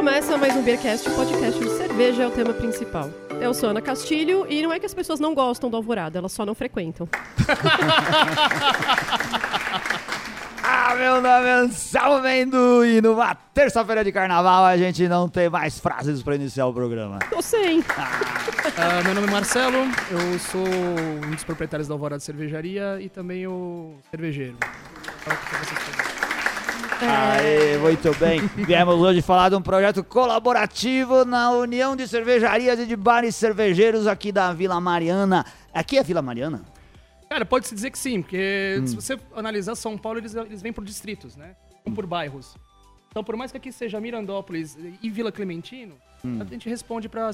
Começa mais um Beercast, o podcast de cerveja é o tema principal. Eu sou Ana Castilho e não é que as pessoas não gostam do Alvorada, elas só não frequentam. Ah, meu nome é Anselmo Mendo e numa terça-feira de carnaval a gente não tem mais frases pra iniciar o programa. Tô sem. Ah, meu nome é Marcelo, eu sou um dos proprietários da Alvorada Cervejaria e também o cervejeiro. Fala o que vocês. Aê, muito bem. Viemos hoje falar de um projeto colaborativo na União de Cervejarias e de Bares Cervejeiros aqui da Vila Mariana. Aqui é Vila Mariana? Cara, pode-se dizer que sim, porque se você analisar São Paulo, eles, eles vêm por distritos, né? Vão por bairros. Então, por mais que aqui seja Mirandópolis e Vila Clementino, a gente responde pra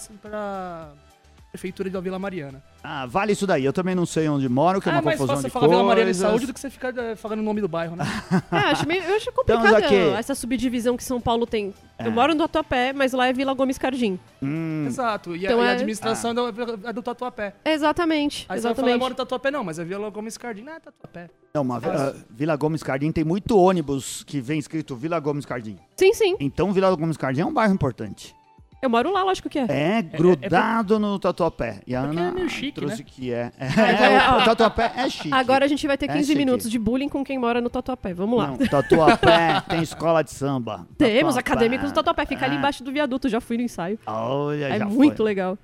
Prefeitura da Vila Mariana. Ah, vale isso daí. Eu também não sei onde moro, que é Ah, uma é mais confusão fácil de falar Vila Mariana e coisas. Saúde do que você ficar eh, falando o nome do bairro, né? É, acho meio, eu acho Estamos complicado aqui. essa subdivisão que São Paulo tem. É. Eu moro no Tatuapé, mas lá é Vila Gomes Cardim. Hum, Exato. E, a- Então e a, é- administração é do- é do Tatuapé. Exatamente, Aí você vai falar, eu exatamente. moro no Tatuapé, não, mas é Vila Gomes Cardim, não é Tatuapé. não, Fácil. ah, Vila Gomes Cardim tem muito ônibus que vem escrito Vila Gomes Cardim. Sim, sim. Então Vila Gomes Cardim é um bairro importante. Eu moro lá, lógico que é. É grudado no Tatuapé. E a Porque Ana é meio chique, trouxe né? que é. é, É, o Tatuapé é chique. Agora a gente vai ter É 15 chique. minutos de bullying com quem mora no Tatuapé. Vamos lá. Não, Tatuapé tem escola de samba. Temos Tatuapé. acadêmicos do Tatuapé, fica ali É. embaixo do viaduto, já fui no ensaio. Olha, É já muito foi. legal.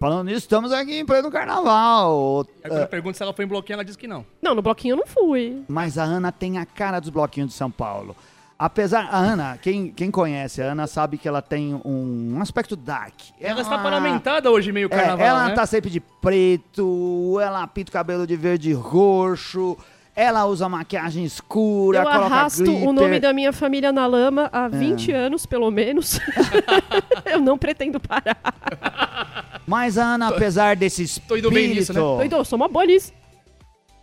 Falando nisso, estamos aqui em pleno carnaval. Agora É, eu pergunto se ela foi em bloquinho, ela diz que não. Não, no bloquinho eu não fui. mas a Ana tem a cara dos bloquinhos de São Paulo. Apesar, a Ana, quem, quem conhece a Ana sabe que ela tem um aspecto dark. Ela está parlamentada hoje, meio É, carnaval, ela né? tá sempre de preto, ela pinta o cabelo de verde e roxo, ela usa maquiagem escura, Eu coloca arrasto glitter. o nome da minha família na lama É. há 20 anos, pelo menos. eu não pretendo parar. Mas a Ana, apesar desse espírito, tô indo bem nisso, né? Doido, eu sou uma boa nisso.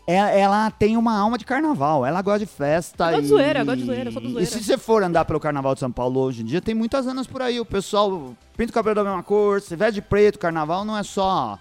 É- ela tem uma alma de carnaval. Ela gosta de festa. Eu gosto de e... zoeira, eu gosto de zoeira, sou do E zoeira. se você for andar pelo carnaval de São Paulo hoje em dia, tem muitas Anas por aí. O pessoal pinta o cabelo da mesma cor, se veste de preto. Carnaval não é só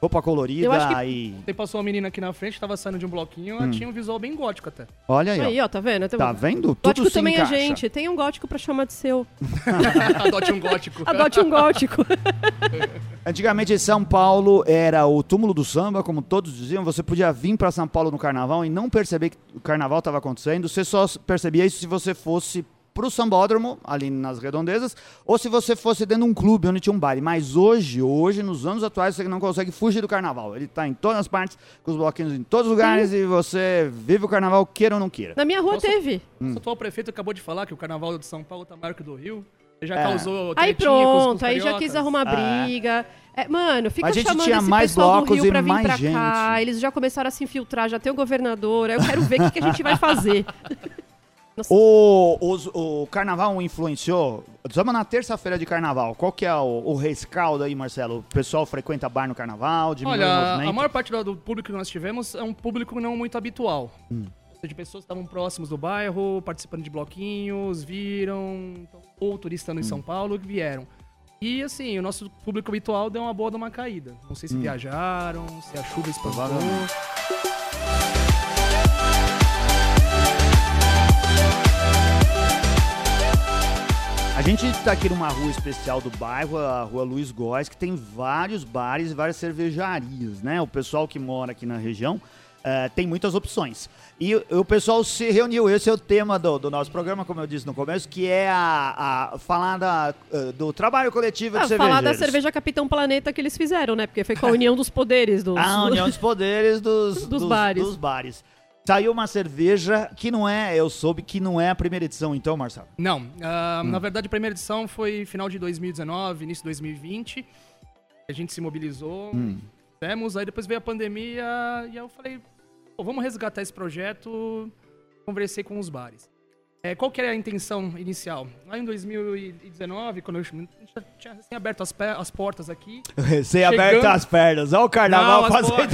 roupa colorida Eu acho que- e... Tem passou uma menina aqui na frente, tava saindo de um bloquinho, ela tinha um visual bem gótico até. Olha aí, ó. Aí, ó, tá vendo? Tá vendo? Tudo Gótico também encaixa. é gente. Tem um gótico pra chamar de seu. Adote um gótico. Adote um gótico. Antigamente São Paulo era o túmulo do samba, como todos diziam. Você podia vir para São Paulo no carnaval e não perceber que o carnaval estava acontecendo. Você só percebia isso se você fosse pro sambódromo, ali nas redondezas, ou se você fosse dentro de um clube onde tinha um baile. Mas hoje, hoje, nos anos atuais, você não consegue fugir do carnaval. Ele tá em todas as partes, com os bloquinhos em todos os lugares, e você vive o carnaval, queira ou não queira. Na minha rua Nossa. teve. Hum. O atual prefeito acabou de falar que o carnaval de São Paulo tá maior que o do Rio. Ele já É. causou Aí tretinha com os- com os pronto, aí já quis arrumar Ah. briga. É, mano, fica A gente chamando tinha esse mais pessoal do blocos Rio e pra vir mais pra cá. gente. Eles já começaram a se infiltrar, já tem o governador. Aí eu quero ver o que, que a gente vai fazer. O, os- o carnaval influenciou. Estamos na terça-feira de carnaval. Qual que é o, o rescaldo aí, Marcelo? O pessoal frequenta bar no carnaval? Diminui o Olha, movimento? a maior parte do, do público que nós tivemos é um público não muito habitual. Hum. Ou seja, pessoas que estavam próximos do bairro, participando de bloquinhos, viram, então, ou turistando em Hum. São Paulo, que vieram. E assim, o nosso público habitual deu uma boa de uma caída. Não sei se Hum. viajaram, se a chuva espantou. A gente está aqui numa rua especial do bairro, a rua Luiz Góes, que tem vários bares e várias cervejarias, né? O pessoal que mora aqui na região eh, tem muitas opções. E o- pessoal se reuniu, esse é o tema do, do nosso programa, como eu disse no começo, que é a, a falar da, eh, do trabalho coletivo Ah, de falar da cervejeiros. cerveja Capitão Planeta que eles fizeram, né? Porque foi com a união dos poderes dos. A união dos poderes dos, Dos bares. dos bares. Saiu uma cerveja que não é, eu soube que não é a primeira edição, então, Marcelo. Não, ah, Hum. na verdade a primeira edição foi final de 2019, início de 2020. A gente se mobilizou, Hum. fizemos, aí depois veio a pandemia e eu falei, "Pô, vamos resgatar esse projeto, conversei com os bares. É, qual que era a intenção inicial? Lá em 2019, quando eu já tinha assim, aberto as, as portas aqui, Você Chegando- aberta as pernas, olha o carnaval fazendo.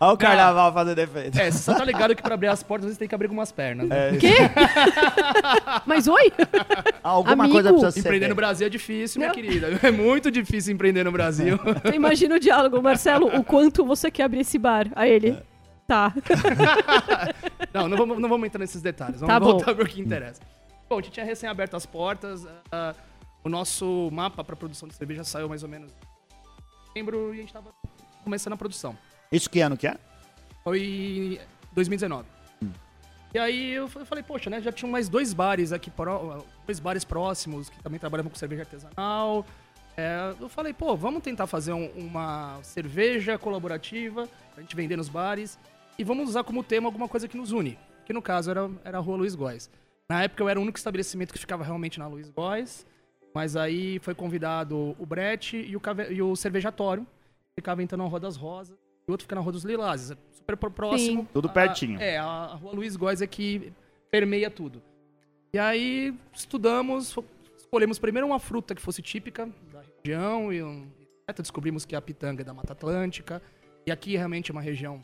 Olha o carnaval fazendo defeito. é, você só tá ligado que pra abrir as portas, vezes tem que abrir algumas pernas. né? É, Quê? Mas oi? alguma Amigo. coisa precisa ser. Empreender no. Brasil é difícil, minha Não. querida. É muito difícil empreender no Brasil. Imagina o diálogo, Marcelo, o quanto você quer abrir esse bar. A ele. É. Tá. Não, não vamos, não vamos entrar nesses detalhes. Vamos Tá voltar pro que interessa. Bom, a gente tinha recém aberto as portas. ah, o nosso mapa para produção de cerveja saiu mais ou menos em setembro e a gente tava começando a produção. Isso que ano que é? Foi 2019. E aí eu fa- falei, poxa, né? Já tinham mais dois bares aqui, pró- dois bares próximos que também trabalham com cerveja artesanal. É, eu falei, pô, vamos tentar fazer um- uma cerveja colaborativa pra gente vender nos bares e vamos usar como tema alguma coisa que nos une. Que no caso era, era a Rua Luiz Góes. Na época eu era o único estabelecimento que ficava realmente na Luiz Góes, mas aí foi convidado o Brett e o, cave- e o Cervejatório, que ficava então na Rua das Rosas, e o outro fica na Rua dos Lilazes, é super próximo. Tudo A- pertinho. é, a, a Rua Luiz Góes é que permeia tudo. E aí estudamos, escolhemos primeiro uma fruta que fosse típica da região, e um, descobrimos que a pitanga é da Mata Atlântica, e aqui realmente é uma região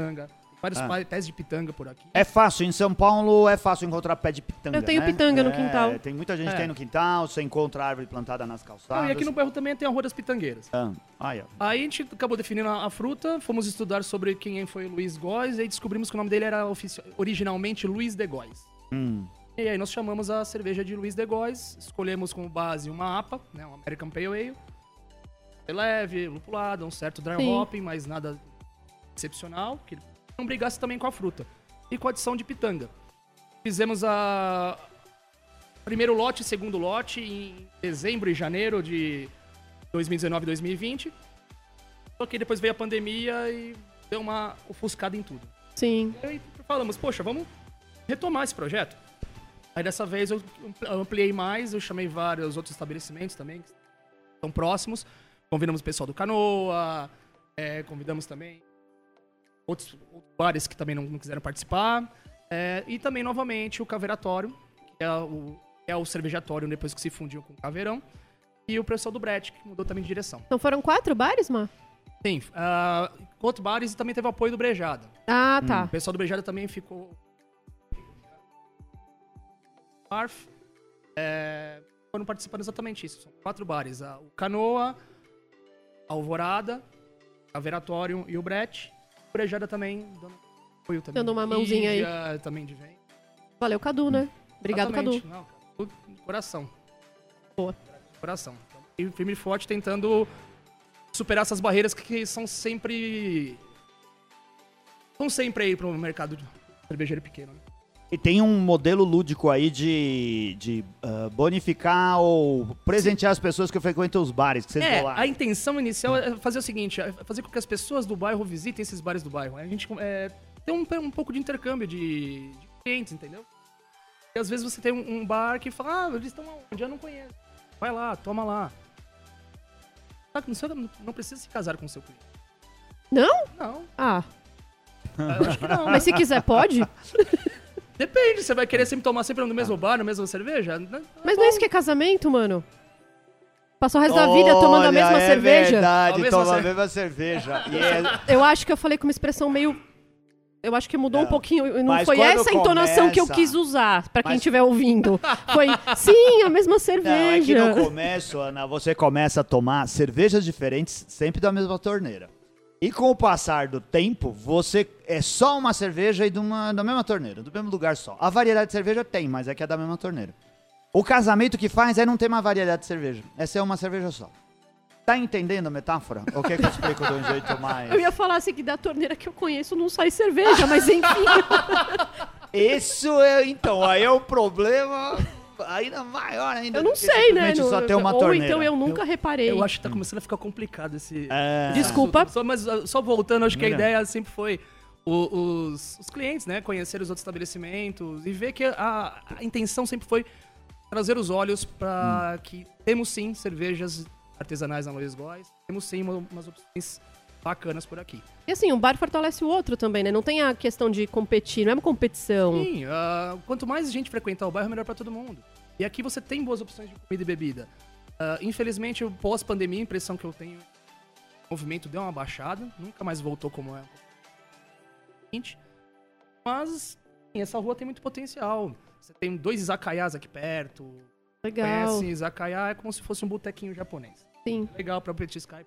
pitanga. Tem vários Ah. pés de pitanga por aqui. É fácil, em São Paulo é fácil encontrar pé de pitanga. Eu tenho né? pitanga no É, quintal. Tem muita gente que É. tem no quintal, você encontra árvore plantada nas calçadas. Ah, e aqui no bairro também tem a Rua das Pitangueiras. Ah, aí, ó. Aí a gente acabou definindo a, a fruta, fomos estudar sobre quem foi o Luiz Góes, e aí descobrimos que o nome dele era originalmente Luiz de Góes. Hum. E aí nós chamamos a cerveja de Luiz de Góes, escolhemos como base uma APA, né, uma American Pale Ale. É leve, lupulada, um certo dry Sim. hopping, mas nada excepcional, que não brigasse também com a fruta. E com a adição de pitanga. Fizemos a primeiro lote e segundo lote em dezembro e janeiro de 2019 e 2020. Só que depois veio a pandemia e deu uma ofuscada em tudo. Sim. E aí falamos, poxa, vamos retomar esse projeto. Aí dessa vez eu ampli- ampliei mais, eu chamei vários outros estabelecimentos também, que estão próximos. Convidamos o pessoal do Canoa, é, convidamos também outros, outros bares que também não, não quiseram participar. é, e também, novamente, o Caveiratório, que é o, é o cervejatório depois que se fundiu com o Caveirão. E o pessoal do Brett, que mudou também de direção. Então foram quatro bares, Má? Sim, com outros bares e também teve o apoio do Brejada. Ah, O tá. pessoal do Brejada também ficou. Arf. É, foram participando exatamente isso. São quatro bares: a- o Canoa, a Alvorada, a Veratorium e o Brett. O Brejada também dando apoio também. Dando uma mãozinha aí. Também de venda. Valeu, Cadu, né? Obrigado, Exatamente. Cadu. Não, coração. Boa. Coração. Então, e firme e forte tentando superar essas barreiras que, que são sempre. São sempre aí pro mercado de cervejeiro pequeno. Né? E tem um modelo lúdico aí de, de ah, bonificar ou presentear as pessoas que frequentam os bares, que vocês É, bolaram. a intenção inicial é fazer o seguinte: é fazer com que as pessoas do bairro visitem esses bares do bairro. A gente é, tem um, um pouco de intercâmbio de, de clientes, entendeu? E às vezes você tem um, um bar que fala, ah, eles estão onde? Eu não conheço. Vai lá, toma lá. Sabe, Não, não- não precisa se casar com o seu cliente. Não? Não, Ah, eu acho que não. mas se quiser, pode? Depende, você vai querer sempre tomar sempre no mesmo bar, na mesma cerveja? Né? Mas não é isso que é casamento, mano? Passar o resto da vida tomando a mesma é cerveja? verdade, A mesma toma a cer- mesma cerveja. E é- Eu acho que eu falei com uma expressão meio. Eu acho que mudou um Não. pouquinho. Não Mas foi quando essa a entonação que eu começa- quis usar, pra quem Mas- estiver ouvindo. Foi, sim, a mesma Não, é que cerveja. no começo, Ana, você começa a tomar cervejas diferentes sempre da mesma torneira. E com o passar do tempo, você é só uma cerveja e de uma, da mesma torneira, do mesmo lugar só. A variedade de cerveja tem, mas é que é da mesma torneira. O casamento que faz é não ter uma variedade de cerveja. É ser uma cerveja só. Tá entendendo a metáfora? Ou quer que eu explico de um jeito mais... Eu ia falar assim que da torneira que eu conheço não sai cerveja, mas enfim. Isso é, então, aí é o problema ainda maior ainda. Eu não sei, né? No- só ter uma Ou torneira. então eu nunca reparei. Eu acho que tá começando a ficar complicado esse. É. Desculpa. Só, mas uh, só voltando, acho que a ideia sempre foi o- os, os clientes, né? Conhecer os outros estabelecimentos e ver que a, a intenção sempre foi trazer os olhos para Hum. que temos sim cervejas artesanais na Luiz Góes, temos sim uma- umas opções bacanas por aqui. E assim, um bar fortalece o outro também, né? Não tem a questão de competir, não é uma competição. Sim, ah, quanto mais gente frequentar o bairro, melhor para todo mundo. E aqui você tem boas opções de comida e bebida. Ah, infelizmente, pós-pandemia, a impressão que eu tenho, o movimento deu uma baixada, nunca mais voltou como é. Mas sim, essa rua tem muito potencial. Você tem dois izakayas aqui perto. Legal. Conhece izakaya, é como se fosse um botequinho japonês. Sim. Legal pra petiscar.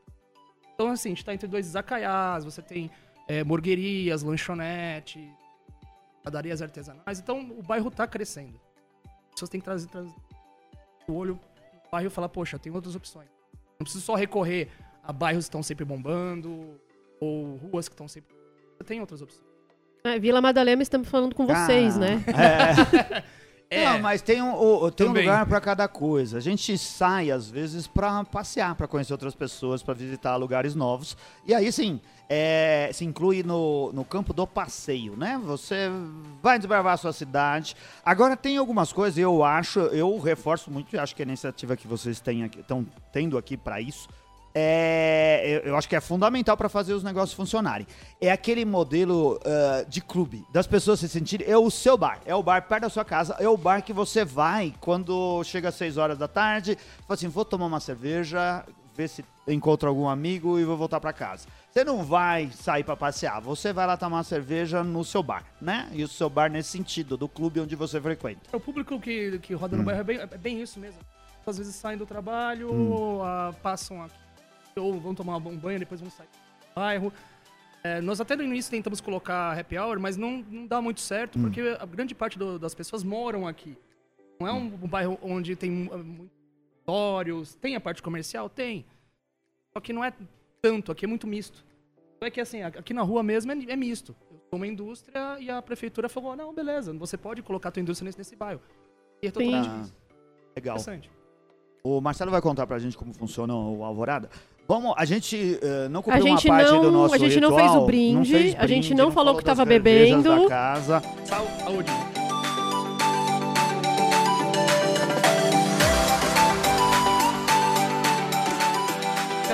Então, assim, a gente tá entre dois izakayas, você tem é, morguerias, lanchonete, padarias artesanais. Então, o bairro tá crescendo. pessoas têm que trazer, trazer o olho no bairro e falar, poxa, tem outras opções. Não preciso só recorrer a bairros que estão sempre bombando ou ruas que estão sempre. Tem outras opções. É, Vila Madalena, estamos falando com vocês, Ah, né? É. É. Não, mas tem um, o- tem um lugar pra cada coisa. A gente sai, às vezes, pra passear, pra conhecer outras pessoas, pra visitar lugares novos. E aí, sim, é, se inclui no, no campo do passeio, né? Você vai desbravar a sua cidade. Agora, tem algumas coisas, eu acho, eu reforço muito, e acho que a iniciativa que vocês estão tendo aqui pra isso. É, eu, eu acho que é fundamental para fazer os negócios funcionarem. É aquele modelo ah, de clube, das pessoas se sentirem. É o seu bar, é o bar perto da sua casa, é o bar que você vai quando chega às 6 horas da tarde. Fala assim: vou tomar uma cerveja, ver se encontro algum amigo e vou voltar para casa. Você não vai sair para passear, você vai lá tomar uma cerveja no seu bar, né? E o seu bar nesse sentido, do clube onde você frequenta. O público que, que roda no bairro é bem, é bem isso mesmo. Às vezes saem do trabalho, Hum. ah, passam aqui, ou vão tomar um banho, depois vão sair do bairro. É, nós até no início tentamos colocar happy hour, mas não, não dá muito certo, Hum. porque a grande parte do- das pessoas moram aqui. Não é um, Hum. um bairro onde tem ah, muitos escritórios, tem a parte comercial? Tem. Só que não é tanto, aqui é muito misto. É que assim, aqui na rua mesmo é, é misto. Eu sou uma indústria e a prefeitura falou, não, beleza, você pode colocar a tua indústria nesse, nesse bairro. E é totalmente Ah, misto. legal. interessante. O Marcelo vai contar pra gente como funciona o Alvorada. Vamos, a gente eh, não A cumpriu gente uma parte não- do nosso a gente não ritual, fez o brinde, fez a gente brinde, não falou que das tava cervejas bebendo. Da casa. Saúde.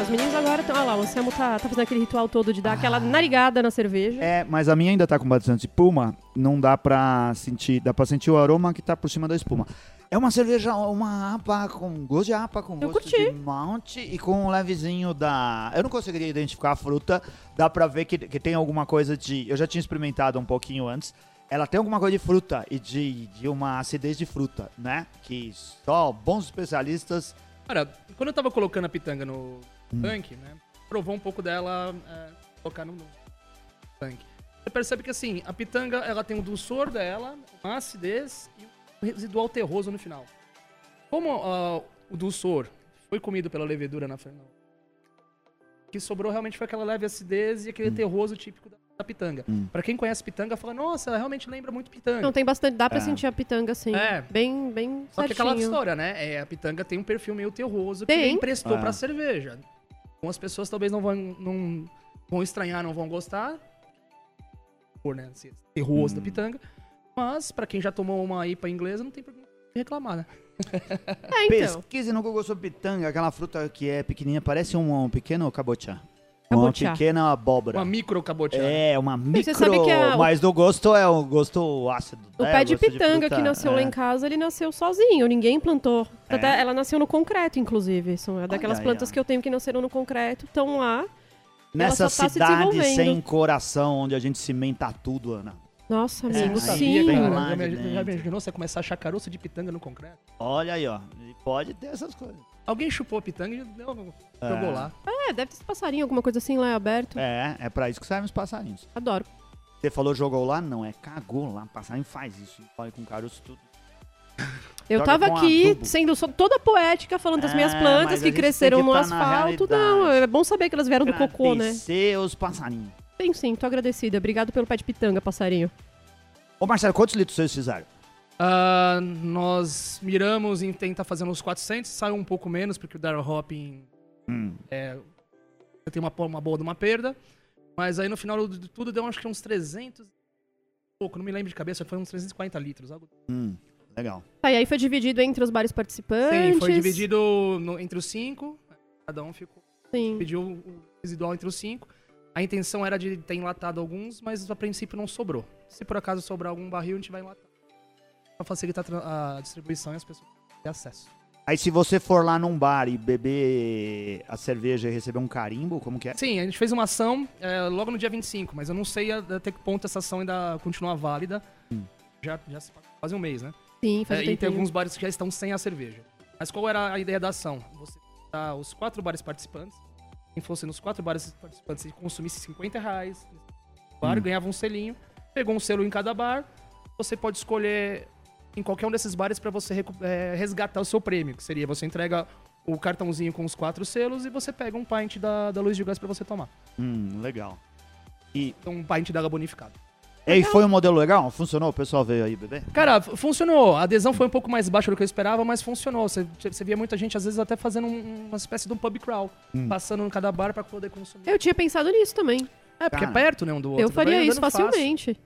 Os meninos agora estão. Olha lá, o Anselmo tá, tá fazendo aquele ritual todo de dar aquela narigada na cerveja. É, mas a minha ainda tá com bastante espuma, não dá pra sentir, dá pra sentir o aroma que tá por cima da espuma. É uma cerveja, uma APA com gosto de APA, com Eu gosto curti. de malte e com um levezinho da... Eu não conseguiria identificar a fruta, dá pra ver que, que tem alguma coisa de... Eu já tinha experimentado um pouquinho antes. Ela tem alguma coisa de fruta e de, de uma acidez de fruta, né? Que só bons especialistas... Cara, quando eu tava colocando a pitanga no Hum. tanque, né? Provou um pouco dela, é, colocar no, no tanque. Você percebe que assim, a pitanga ela tem o dulçor dela, uma acidez e residual terroso no final. Como ah, o dulçor foi comido pela levedura na frente, o que sobrou realmente foi aquela leve acidez e aquele terroso típico da, da pitanga. Hum. Pra quem conhece pitanga, fala, nossa, realmente lembra muito pitanga. Não, tem bastante. Dá pra É. sentir a pitanga, assim. É. Bem, bem Só que certinho. aquela história, né? É, a pitanga tem um perfil meio terroso que Tem. ele emprestou Ah. pra cerveja. Então as pessoas talvez não vão, não vão estranhar, não vão gostar. Por, né? Esse terroso Hum. da pitanga. Mas, pra quem já tomou uma IPA inglesa, não tem problema de reclamar, né? É, então. Pesquise no Google sobre pitanga, aquela fruta que é pequenininha, parece um, um pequeno cabotiá. Cabotiá. Uma pequena abóbora. Uma micro cabotiá. É, uma micro, você sabe que a- mas o gosto é o gosto ácido. O né? pé de pitanga fruta, que nasceu é. lá em casa, ele nasceu sozinho, ninguém plantou. É? Até ela nasceu no concreto, inclusive. São é daquelas aí, plantas ó. que eu tenho que nasceram no concreto, estão lá. Nessa tá se cidade desenvolvendo. sem coração, onde a gente cimenta tudo, Ana. Nossa, É, amigo, sim. lá Já, de me- já dentro. imaginou você começar a achar caroço de pitanga no concreto? Olha aí, ó. Pode ter essas coisas. Alguém chupou a pitanga e deu, jogou É. lá. É, deve ter esse passarinho, alguma coisa assim lá aberto. É, é pra isso que servem os passarinhos. Adoro. Você falou jogou lá? Não, é cagou lá. Passarinho faz isso. Olha com caroço tudo. Eu Joga tava aqui adubo. sendo toda poética, falando das minhas É, plantas que cresceram que no tá asfalto. Não, é bom saber que elas vieram do cocô, né? Agradecer os passarinhos. Sim, sim, tô agradecida. Obrigado pelo pé de pitanga, passarinho. Ô Marcelo, quantos litros vocês fizeram? Ah, nós miramos em tentar fazer uns 400, saiu um pouco menos, porque o Darryl Hopping Hum. é, tem uma, uma boa de uma perda. Mas aí no final de tudo deu acho que uns 300. e Pouco, não me lembro de cabeça, foi uns 340 litros. Algo... Hum. Legal. Tá, e aí foi dividido entre os bares participantes. Sim, foi dividido no- entre os cinco. Cada um ficou, Sim. pediu o residual entre os cinco. A intenção era de ter enlatado alguns, mas a princípio não sobrou. Se por acaso sobrar algum barril, a gente vai enlatar. Pra facilitar a distribuição e as pessoas terem acesso. Aí se você for lá num bar e beber a cerveja e receber um carimbo, como que é? Sim, a gente fez uma ação é, logo no dia 25, mas eu não sei a- até que ponto essa ação ainda continua válida. Hum. Já, já quase um mês, né? Sim, faz É, um e tem alguns bares que já estão sem a cerveja. Mas qual era a ideia da ação? Você dá os quatro bares participantes. Quem fosse nos quatro bares participantes e consumisse 50 reais, bar Hum. ganhava um selinho. Pegou um selo em cada bar. Você pode escolher em qualquer um desses bares pra você é, resgatar o seu prêmio, que seria você entrega o cartãozinho com os quatro selos e você pega um pint da, da Luz de Gás pra você tomar. Hum, legal. E, Um pint d'água bonificada. E foi um modelo legal? Funcionou? O pessoal veio aí beber? Cara, funcionou. A adesão foi um pouco mais baixa do que eu esperava, mas funcionou. Você, você via muita gente, às vezes, até fazendo um- uma espécie de um pub crawl. Hum. Passando em cada bar pra poder consumir. Eu tinha pensado nisso também. É, porque Cara, é perto, né, um do outro. eu faria andando isso fácil. facilmente.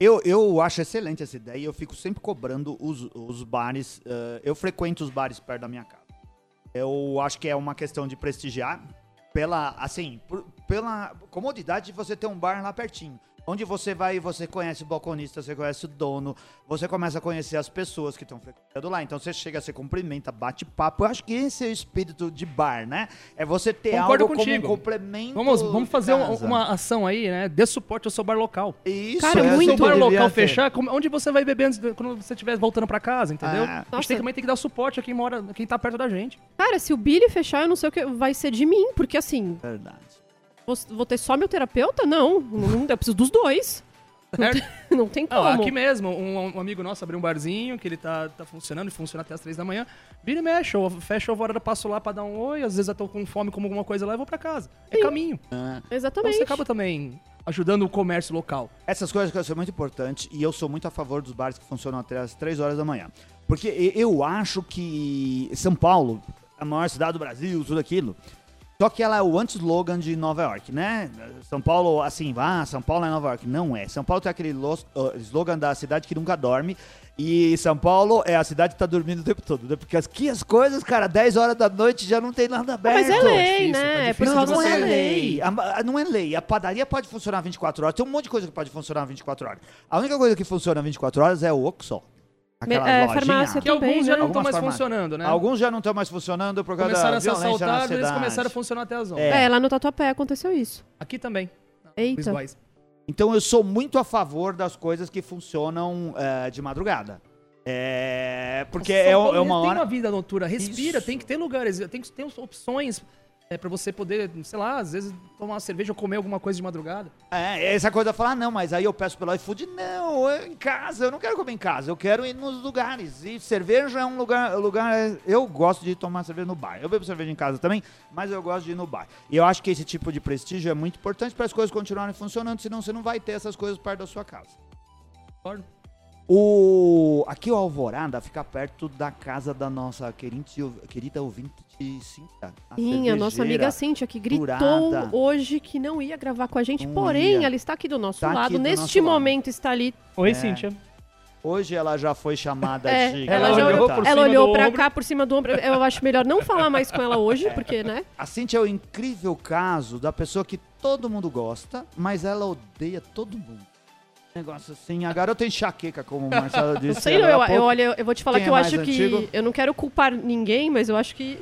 Eu, eu acho excelente essa ideia e eu fico sempre cobrando os, os bares. eh, eu frequento os bares perto da minha casa. Eu acho que é uma questão de prestigiar pela, assim, por- pela comodidade de você ter um bar lá pertinho. Onde você vai e você conhece o balconista, você conhece o dono, você começa a conhecer as pessoas que estão frequentando lá. Então você chega, você cumprimenta, bate papo. Eu acho que esse é o espírito de bar, né? É você ter Concordo algo contigo. como um complemento. Vamos, vamos de fazer um- uma ação aí, né? Dê suporte ao seu bar local. Isso, Cara, é muito. Se o bar local ter. fechar, como- onde você vai beber antes de- quando você estiver voltando pra casa, entendeu? Ah. a gente tem, também tem que dar suporte a quem mora, quem tá perto da gente. Cara, se o Billy fechar, eu não sei o que vai ser de mim, porque assim, Verdade. Vou, ter só meu terapeuta? Não, não eu preciso dos dois. Certo? Não tem como. Não, aqui mesmo, um, um amigo nosso abriu um barzinho que ele tá, tá funcionando e funciona até as três da manhã. Vira e mexe, ou fecha a hora, eu passo lá pra dar um oi, às vezes eu tô com fome, como alguma coisa lá e vou pra casa. É Sim. caminho. Ah. Então Exatamente. você acaba também ajudando o comércio local. Essas coisas que são muito importantes e eu sou muito a favor dos bares que funcionam até as 3 horas da manhã. Porque eu acho que São Paulo, a maior cidade do Brasil, tudo aquilo, só que ela é o anti-slogan de Nova York, né? São Paulo, assim, ah, São Paulo é Nova York. Não é. São Paulo tem aquele los- uh, slogan da cidade que nunca dorme. E São Paulo é a cidade que tá dormindo o tempo todo, né? Porque aqui as coisas, cara, 10 horas da noite já não tem nada aberto. Mas é lei, difícil, tá né? É por Não, não é lei. A- não é lei. A padaria pode funcionar 24 horas. Tem um monte de coisa que pode funcionar 24 horas. A única coisa que funciona 24 horas é o Oxol. Aquela É, lojinha. farmácia Que alguns Também, já né? não estão mais farmácias. funcionando, né? Alguns já não estão mais funcionando por causa começaram da a ser violência na assaltados, eles começaram a funcionar até as 11. É. É, lá no Tatuapé aconteceu isso. Aqui também. Eita. Então eu sou muito a favor das coisas que funcionam eh, de madrugada. É, porque é, é uma tem hora... uma vida noturna, respira, Isso. tem que ter lugares, tem que ter opções é, para você poder, sei lá, às vezes tomar uma cerveja ou comer alguma coisa de madrugada. É, essa coisa de falar, ah, não, mas aí eu peço pelo iFood. Não, eu, em casa, eu não quero comer em casa, eu quero ir nos lugares. E cerveja é um lugar, lugar. Eu gosto de tomar cerveja no bar. Eu bebo cerveja em casa também, mas eu gosto de ir no bar. E eu acho que esse tipo de prestígio é muito importante para as coisas continuarem funcionando, senão você não vai ter essas coisas perto da sua casa. Concordo? O aqui o Alvorada fica perto da casa da nossa querida, querida ouvinte Cíntia. Sim, a nossa amiga. Cíntia, que gritou durada. hoje que não ia gravar com a gente, Não porém, ia. ela está aqui do nosso Tá lado. do Neste nosso lado. momento está ali. Oi, É. Cíntia. Hoje ela já foi chamada É, de ela já garota. olhou, por ela olhou pra ombro. cá por cima do ombro. Eu acho melhor não falar mais com ela hoje, porque, né? A Cintia é o incrível caso da pessoa que todo mundo gosta, mas ela odeia todo mundo. Negócio assim, a garota enxaqueca, como o Marcelo Não disse. sei, não, eu, eu, olha, eu vou te falar Quem que é eu mais acho que. antigo? Eu não quero culpar ninguém, mas eu acho que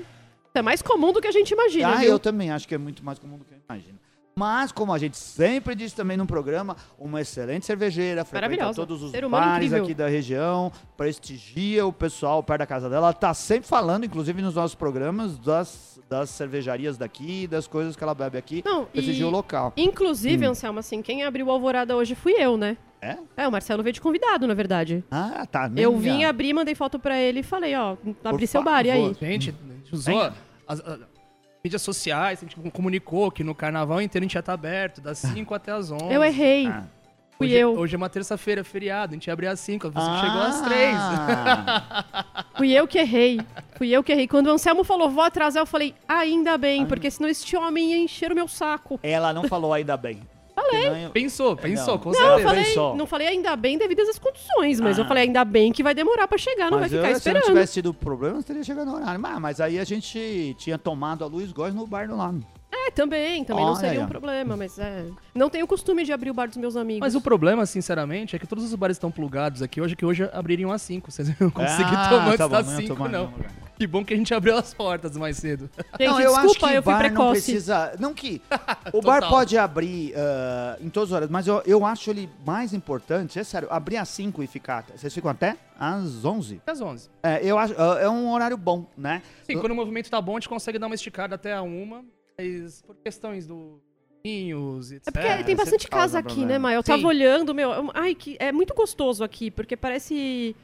é mais comum do que a gente imagina. Ah, viu? eu também acho que é muito mais comum do que eu imagino. Mas, como a gente sempre diz também no programa, uma excelente cervejeira, frequenta todos os bares incrível. aqui da região, prestigia o pessoal perto da casa dela. Ela tá sempre falando, inclusive nos nossos programas, das, das cervejarias daqui, das coisas que ela bebe aqui. Não, Prestigia e, o local. inclusive, Anselmo, assim, quem abriu o Alvorada hoje fui eu, né? É? É, o Marcelo veio de convidado, na verdade. Ah, tá. Eu minha. vim abrir, mandei foto pra ele e falei, ó, abri seu favor. bar, e aí? Gente, a gente usou Venha. As, as mídias sociais, a gente comunicou que no carnaval inteiro a gente ia estar aberto, das 5 até as 11. Eu errei. Ah. Fui hoje, eu. Hoje é uma terça-feira, feriado, a gente ia abrir às 5, você Ah. chegou às 3. Fui eu que errei. Fui eu que errei. Quando o Anselmo falou, vou atrasar, eu falei, ainda bem, porque senão este homem ia encher o meu saco. Ela não falou ainda bem. Falei. Pensou, pensou, Não. com Não, eu certeza. falei, pensou. não falei ainda bem devido às condições, mas Ah. eu falei ainda bem que vai demorar pra chegar, não Mas vai eu, ficar se não esperando. tivesse tido problema, teria chegado no horário. Mas, mas aí a gente tinha tomado a Luiz Góes no bar do lado. É, também, também não Olha seria aí, um problema, mas é. Não tenho o costume de abrir o bar dos meus amigos. Mas o problema, sinceramente, é que todos os bares estão plugados aqui hoje, que hoje abririam às 5. Vocês não conseguiram Ah, tomar antes tá bom, das não ia 5, tomar não. Que bom que a gente abriu as portas mais cedo. Gente, não, eu desculpa, acho que eu fui bar não precoce. precisa. Não que. O bar pode abrir ah, em todos os horários, mas eu, eu acho ele mais importante, é sério, abrir às 5 e ficar. Vocês ficam até às 11. Às 11. É, eu acho, ah, é um horário bom, né? Sim, quando o movimento tá bom, a gente consegue dar uma esticada até a uma, mas por questões do. É porque tem sempre bastante casa aqui, problema. né, Maio? Eu tava Sim. olhando, meu. eu- Ai, que é muito gostoso aqui, porque parece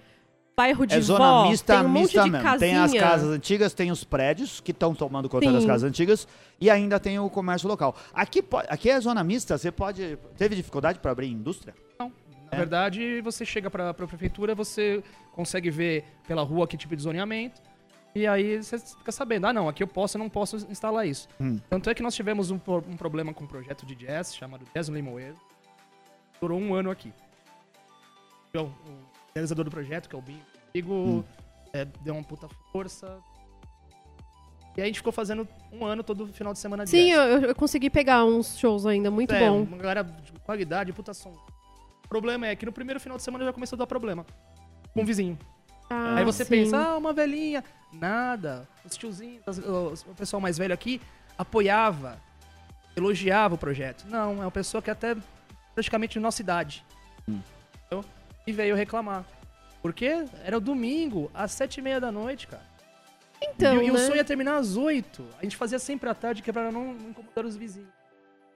bairro de É zona vó. mista, tem um monte mista de mesmo. casinha. Tem as casas antigas, tem os prédios que estão tomando conta Sim. das casas antigas e ainda tem o comércio local. Aqui, aqui é zona mista, você pode. Teve dificuldade para abrir indústria? Não. É. Na verdade, você chega pra, pra prefeitura, você consegue ver pela rua que tipo de zoneamento. E aí você fica sabendo, ah não, aqui eu posso, eu não posso instalar isso. Hum. Tanto é que nós tivemos um, um problema com um projeto de jazz chamado Jazz Limoeiro. Durou um ano aqui. Então, o realizador do projeto, que é o Binho, comigo, Hum. é, deu uma puta força. E aí a gente ficou fazendo um ano todo final de semana de Sim, eu, eu consegui pegar uns shows ainda, muito É, bom. Uma galera de qualidade, puta som. O problema é que no primeiro final de semana já começou a dar problema. Com o vizinho. Ah, Aí você sim. pensa, ah, uma velhinha. Nada. Os tiozinhos, o pessoal mais velho aqui apoiava, elogiava o projeto. Não, é uma pessoa que até praticamente de nossa idade. Hum. Entendeu? E veio reclamar. Porque era o domingo, às sete e meia da noite, cara. Então, e, e o né? sonho ia terminar às oito. A gente fazia sempre à tarde, que é pra não incomodar os vizinhos.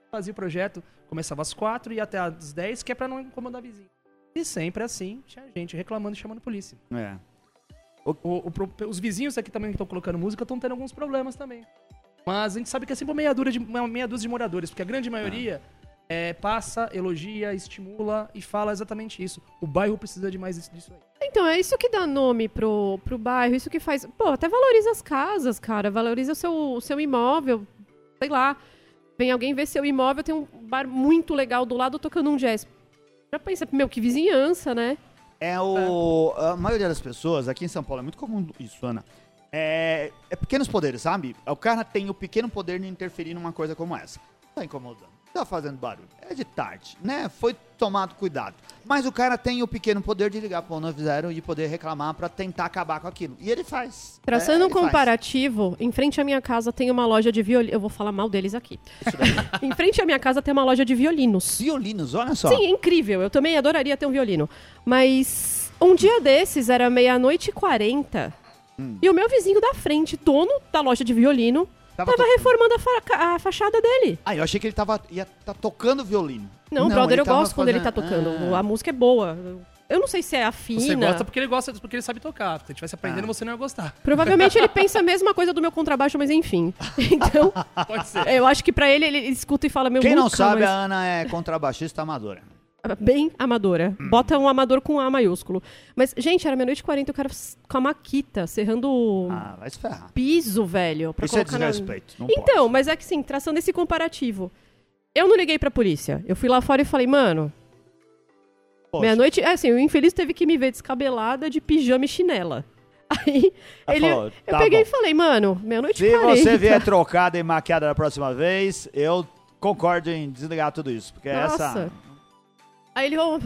Fazia o projeto, começava às quatro e ia até às dez, que é pra não incomodar vizinho. E sempre assim, tinha gente reclamando e chamando a polícia. É. O- o pro- os vizinhos aqui também que estão colocando música estão tendo alguns problemas também. Mas a gente sabe que é sempre uma meia, dúzia de, uma meia dúzia de moradores, porque a grande maioria é, passa, elogia, estimula e fala exatamente isso. O bairro precisa de mais disso disso aí. Então, é isso que dá nome pro, pro bairro, isso que faz. Pô, até valoriza as casas, cara. Valoriza o seu, o seu imóvel. Sei lá. Vem alguém ver seu imóvel, tem um bar muito legal do lado tocando um jazz. Já pensa, meu, que vizinhança, né? É o. A maioria das pessoas, aqui em São Paulo, é muito comum isso, Ana. É, é pequenos poderes, sabe? O cara tem o pequeno poder de interferir numa coisa como essa. Tá incomodando, tá fazendo barulho. É de tarde, né? Foi tomado cuidado. Mas o cara tem o pequeno poder de ligar pro 190 e poder reclamar pra tentar acabar com aquilo. E ele faz. Traçando É, um ele faz. comparativo, em frente à minha casa tem uma loja de violinos. Eu vou falar mal deles aqui. Em frente à minha casa tem uma loja de violinos. Violinos, olha só. Sim, é incrível. Eu também adoraria ter um violino. Mas um dia desses, era meia-noite e quarenta. Hum. E o meu vizinho da frente, dono da loja de violino, Tava tava to- reformando a, fa- a fachada dele. Ah, eu achei que ele tava, ia tá tocando violino. Não, brother, ele eu gosto quando ele tá fazendo- tocando. Ah. A música é boa. Eu não sei se é afina. Você gosta porque ele gosta, porque ele sabe tocar. Se ele estivesse aprendendo, Ah. você não ia gostar. Provavelmente ele pensa a mesma coisa do meu contrabaixo, mas enfim. Então, Pode ser. eu acho que pra ele, ele escuta e fala, meu Quem não sabe, mas- a Ana é contrabaixista amadora. Bem amadora. Bota um amador com A maiúsculo. Mas, gente, era meia-noite e quarenta, o cara com a maquita, serrando Ah, vai se ferrar. piso, velho. Pra Isso é na- desrespeito. Não Então, pode. mas é que sim, traçando esse comparativo. Eu não liguei pra polícia. Eu fui lá fora e falei, mano, meia-noite. É assim, o infeliz teve que me ver descabelada de pijama e chinela. Aí, Ela ele, falou, eu "Tá peguei bom." e falei, mano, meia-noite e Se quarenta. você vier trocada e maquiada da próxima vez, eu concordo em desligar tudo isso. Porque Nossa. essa. Aí ele, ô,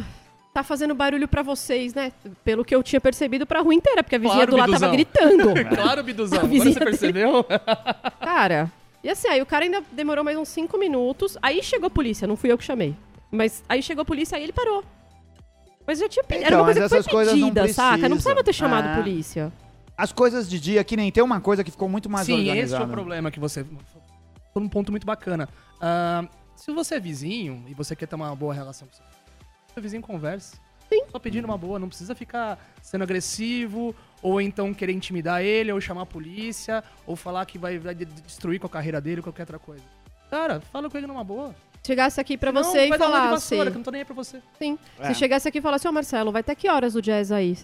tá fazendo barulho pra vocês, né? Pelo que eu tinha percebido pra rua inteira, porque a vizinha Claro, do lado tava gritando. Claro, Biduzão. Agora você percebeu? Cara, e assim, aí o cara ainda demorou mais uns cinco minutos. Aí chegou a polícia, não fui eu que chamei. Mas aí chegou a polícia, aí ele parou. Mas já tinha pedido. Era Então, uma coisa mas que essas foi coisas não pedida, saca? Não precisava ter chamado Ah. polícia. As coisas de dia, que nem tem uma coisa que ficou muito mais Sim, esse é organizada. o problema que você. Foi um ponto muito bacana. Ah, se você é vizinho e você quer ter uma boa relação com seu seu vizinho, converse. Sim. Só pedindo uma boa, não precisa ficar sendo agressivo, ou então querer intimidar ele, ou chamar a polícia, ou falar que vai, vai de- destruir com a carreira dele, ou qualquer outra coisa. Cara, fala com ele numa boa. Chegasse aqui pra Não, você e falasse. vassoura, que eu não tô nem aí pra você. Sim. É. Se chegasse aqui e falasse, ô Marcelo, vai até que horas o jazz aí?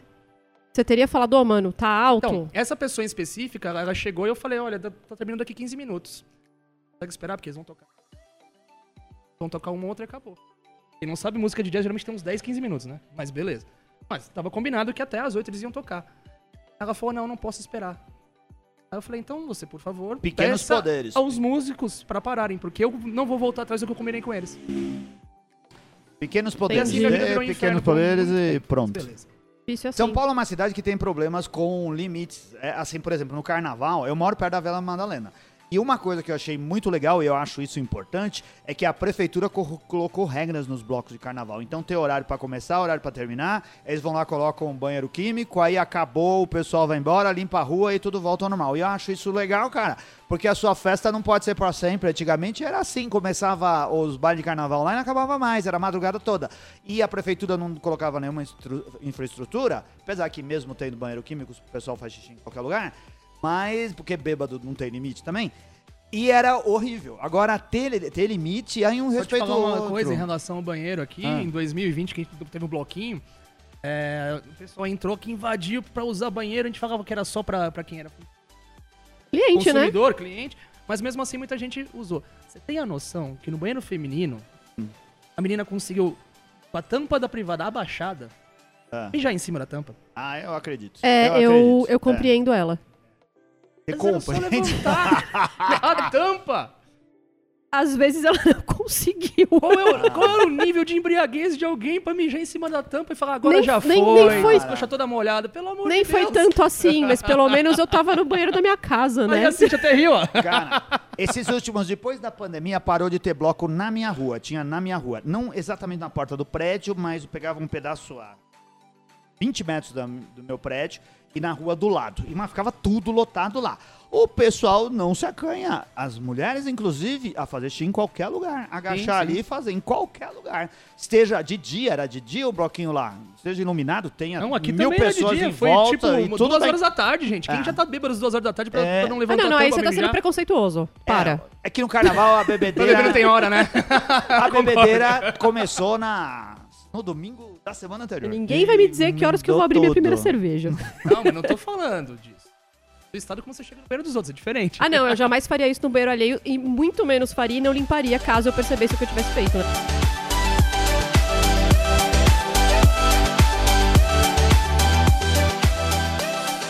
Você teria falado, ô mano, tá alto? Então, essa pessoa em específica, ela chegou e eu falei, olha, tá tá terminando daqui 15 minutos. Consegue esperar, porque eles vão tocar. Vão tocar uma outra e acabou. Quem não sabe, música de jazz geralmente tem uns 10, 15 minutos, né? Mas beleza. Mas tava combinado que até às 8 eles iam tocar. Ela falou, não, não posso esperar. Aí eu falei, então você, por favor, Pequenos peça poderes. aos músicos pra pararem, porque eu não vou voltar atrás do que eu combinei com eles. Pequenos poderes. assim, É, um pequenos inferno, poderes como- e pronto. Beleza. Assim. São Paulo é uma cidade que tem problemas com limites. É, assim, por exemplo, no carnaval, eu moro perto da Vela Madalena. E uma coisa que eu achei muito legal, e eu acho isso importante, é que a prefeitura co- colocou regras nos blocos de carnaval. Então tem horário pra começar, horário pra terminar, eles vão lá, colocam um banheiro químico, aí acabou, o pessoal vai embora, limpa a rua e tudo volta ao normal. E eu acho isso legal, cara, porque a sua festa não pode ser pra sempre. Antigamente era assim, começava os bailes de carnaval lá e não acabava mais, era a madrugada toda. E a prefeitura não colocava nenhuma infraestrutura, apesar que mesmo tendo banheiro químico, o pessoal faz xixi em qualquer lugar, mas porque bêbado não tem limite também. E era horrível. Agora, ter, ter limite, aí um Vou te respeito falar ao uma outro. coisa em relação ao banheiro aqui. Ah. Em 2020, que a gente teve um bloquinho, é, o pessoal entrou que invadiu pra usar banheiro. A gente falava que era só pra, pra quem era Cliente, né? consumidor, cliente. Mas mesmo assim, muita gente usou. Você tem a noção que no banheiro feminino, Hum. a menina conseguiu, com a tampa da privada abaixada, Ah. mijar em cima da tampa. Ah, eu acredito. É, eu, acredito. eu compreendo ela. É. Mas era só compreende? levantar a tampa. Às vezes ela não conseguiu. Qual, é qual era o nível de embriaguez de alguém pra mijar em cima da tampa e falar agora Nem- já nem- foi, nem foi- as coxas toda molhada, pelo amor Nem de foi Deus. tanto assim, mas pelo menos eu tava no banheiro da minha casa, Mas né? assim, já até riu, ó. Cara, esses últimos, depois da pandemia, parou de ter bloco na minha rua. Tinha na minha rua. Não exatamente na porta do prédio, mas eu pegava um pedaço a 20 metros da- do meu prédio e na rua do lado. E mas ficava tudo lotado lá. O pessoal não se acanha. As mulheres, inclusive, a fazer xixi em qualquer lugar. Agachar Sim, sim. ali e fazer em qualquer lugar. Esteja de dia, era de dia o bloquinho lá. Esteja iluminado, tenha Não, aqui mil era de pessoas dia. em Foi volta tipo e tudo duas bem. horas da tarde, gente. Quem Ah. já tá bêbado às duas horas da tarde pra, É. pra não Ah, levantar não, não, a aí você tá sendo preconceituoso. Para. É, é que no carnaval a bebedeira. beber não tem hora, né? A bebedeira começou na, no domingo da semana anterior. Ninguém vai me dizer que horas que eu vou abrir minha primeira cerveja. Não, mas não tô falando disso. Do estado como você chega no banheiro dos outros, é diferente. Ah, não, eu jamais faria isso no banheiro alheio e muito menos faria e não limparia caso eu percebesse o que eu tivesse feito, né?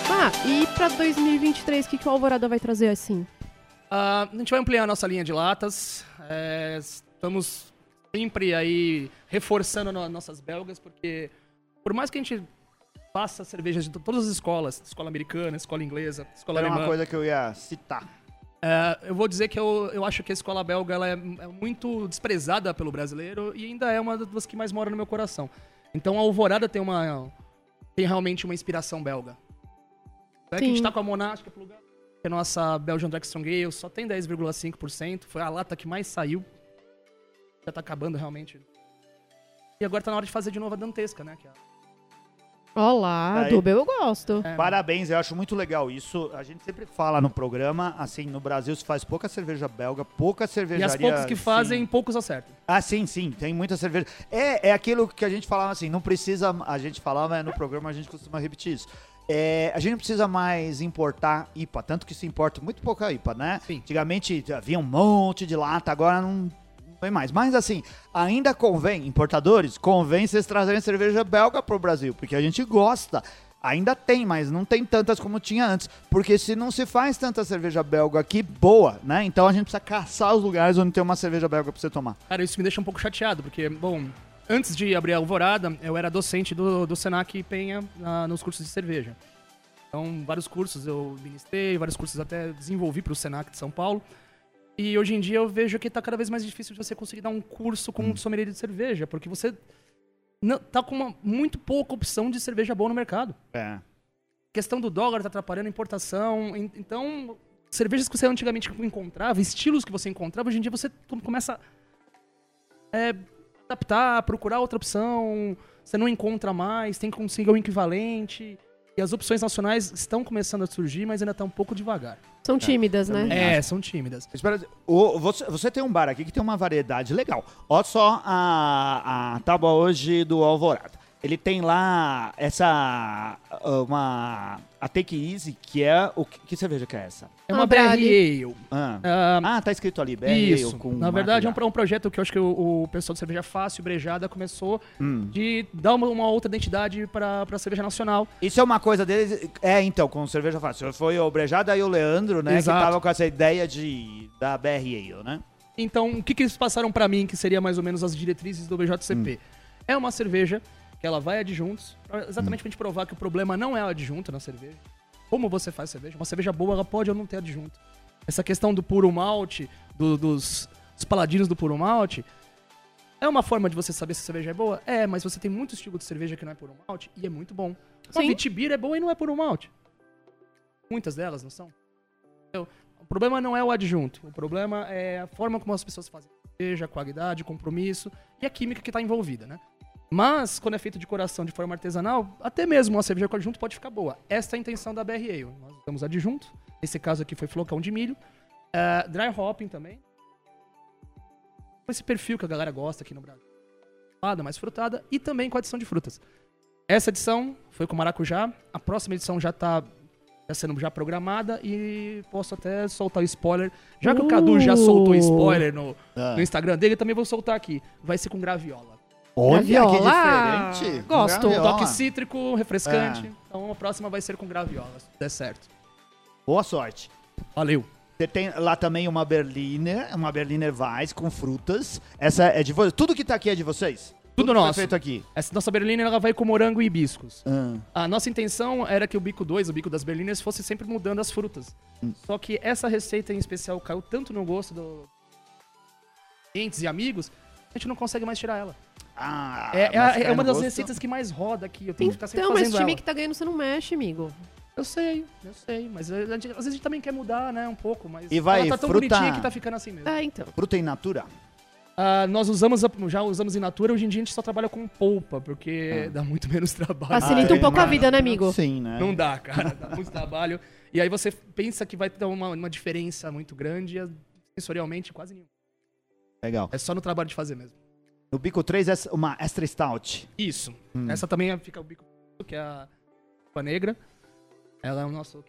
Ah, e pra 2023, o que, que o Alvorada vai trazer assim? Ah, a gente vai ampliar a nossa linha de latas. É, estamos sempre aí reforçando no- nossas belgas, porque por mais que a gente faça cervejas de to- todas as escolas, escola americana, escola inglesa, escola Era alemã, uma coisa que eu ia citar. é, eu vou dizer que eu, eu acho que a escola belga ela é, é muito desprezada pelo brasileiro e ainda é uma das que mais mora no meu coração. Então a Alvorada tem uma tem realmente uma inspiração belga. É que a gente tá com a Monástica que a nossa Belgian Drag Strong Ale só tem 10,5%, foi a lata que mais saiu. Já tá acabando realmente. E agora tá na hora de fazer de novo a dantesca, né? Que é Olá, Aí. Dubel eu gosto. é, Parabéns, eu acho muito legal isso. A gente sempre fala no programa, assim, no Brasil se faz pouca cerveja belga, pouca e cervejaria. as poucas que fazem, sim. poucos acertam. Ah, sim, sim, tem muita cerveja. É, é aquilo que a gente falava assim, não precisa, a gente falava no programa, a gente costuma repetir isso. É, a gente não precisa mais importar IPA, tanto que se importa muito pouca IPA, né? Sim. Antigamente havia um monte de lata, agora não, não mais. Mas assim, ainda convém, importadores, convém vocês trazerem cerveja belga pro Brasil, porque a gente gosta. Ainda tem, mas não tem tantas como tinha antes. Porque se não se faz tanta cerveja belga aqui, boa, né? Então a gente precisa caçar os lugares onde tem uma cerveja belga pra você tomar. Cara, isso me deixa um pouco chateado, porque, bom, antes de abrir a Alvorada, eu era docente do, do Senac Penha na- nos cursos de cerveja. Então, vários cursos eu ministrei, vários cursos até desenvolvi para o Senac de São Paulo. E hoje em dia eu vejo que tá cada vez mais difícil de você conseguir dar um curso com sommelier de cerveja, porque você não, tá com uma muito pouca opção de cerveja boa no mercado. É. Questão do dólar tá atrapalhando a importação. en- Então, cervejas que você antigamente encontrava, estilos que você encontrava, hoje em dia você começa a é, adaptar, procurar outra opção. Você não encontra mais, tem que conseguir um equivalente. E as opções nacionais estão começando a surgir, mas ainda tá um pouco devagar. São tímidas, né? É, são tímidas. Espera, o- você, você tem um bar aqui que tem uma variedade legal. Olha só a, a tábua hoje do Alvorada. Ele tem lá essa. Uma. A Take Easy, que é. O, que, que cerveja que é essa? É uma Ah, BR. Ale. Ah, Ah, ah, tá escrito ali, BR Isso. Ale com Na verdade, é um, um projeto que eu acho que o, o pessoal de cerveja fácil, brejada, começou. Hum. de dar uma, uma outra identidade para a cerveja nacional. Isso é uma coisa deles. É, então, com cerveja fácil. Foi o Brejada e o Leandro, né? Exato. Que tava com essa ideia de da BR Ale, né? Então, o que, que eles passaram pra mim, que seria mais ou menos as diretrizes do BJCP? É uma cerveja que ela vai adjuntos, exatamente pra gente provar que o problema não é o adjunto na cerveja. Como você faz cerveja? Uma cerveja boa, ela pode ou não ter adjunto. essa questão do puro malte, do- dos, dos paladinos do puro malte, é uma forma de você saber se a cerveja é boa? É, mas você tem muito estilo de cerveja que não é puro malte e é muito bom. Uma Sim. Vitibir é boa e não é puro malte. Muitas delas não são. Então, o problema não é o adjunto, o problema é a forma como as pessoas fazem a cerveja, a qualidade, o compromisso e a química que está envolvida, né? Mas, quando é feito de coração, de forma artesanal, até mesmo uma cerveja com adjunto pode ficar boa. Esta é a intenção da BR Ale. Nós usamos adjunto. Nesse caso aqui foi flocão de milho. Ah, dry hopping também. Esse perfil que a galera gosta aqui no Brasil. Mais frutada. E também com adição de frutas. Essa edição foi com maracujá. A próxima edição já tá já sendo já programada e posso até soltar o spoiler. Já que o Cadu já soltou Uh. spoiler no, Ah. no Instagram dele, também vou soltar aqui. Vai ser com graviola. Olha que diferente. Gosto. Graviola. Toque cítrico, refrescante. É. Então a próxima vai ser com graviola, se der certo. Boa sorte. Valeu. Você tem lá também uma Berliner, uma Berliner Weiss com frutas. Essa é de vocês? Tudo que tá aqui é de vocês? Tudo que nosso. Foi feito aqui. Essa nossa berlina ela vai com morango e hibiscos. Ah, A nossa intenção era que o bico 2, o bico das berlinas, fosse sempre mudando as frutas. Hum. Só que essa receita em especial caiu tanto no gosto dos clientes e amigos, a gente não consegue mais tirar ela. Ah, É, é, é uma das receitas que mais roda aqui. Eu tenho que ficar sempre Então, mas fazendo time ela. que tá ganhando, você não mexe, amigo. Eu sei, eu sei. Mas a gente- às vezes a gente também quer mudar, né, um pouco. Mas E vai, ela tá tão fruta- bonitinha que tá ficando assim mesmo. É, então. Fruta in natura? Ah, nós usamos, a- já usamos in natura, hoje em dia a gente só trabalha com polpa, porque dá muito menos trabalho. Facilita um é, pouco a mas- vida, né, amigo? Sim, né? Não dá, cara, dá muito trabalho. E aí você pensa que vai ter uma, uma diferença muito grande, e sensorialmente quase nenhuma. Legal. É só no trabalho de fazer mesmo. No bico 3 é uma extra stout. Isso. Hum. Essa também é- fica o bico, que é a negra. Ela é o nosso...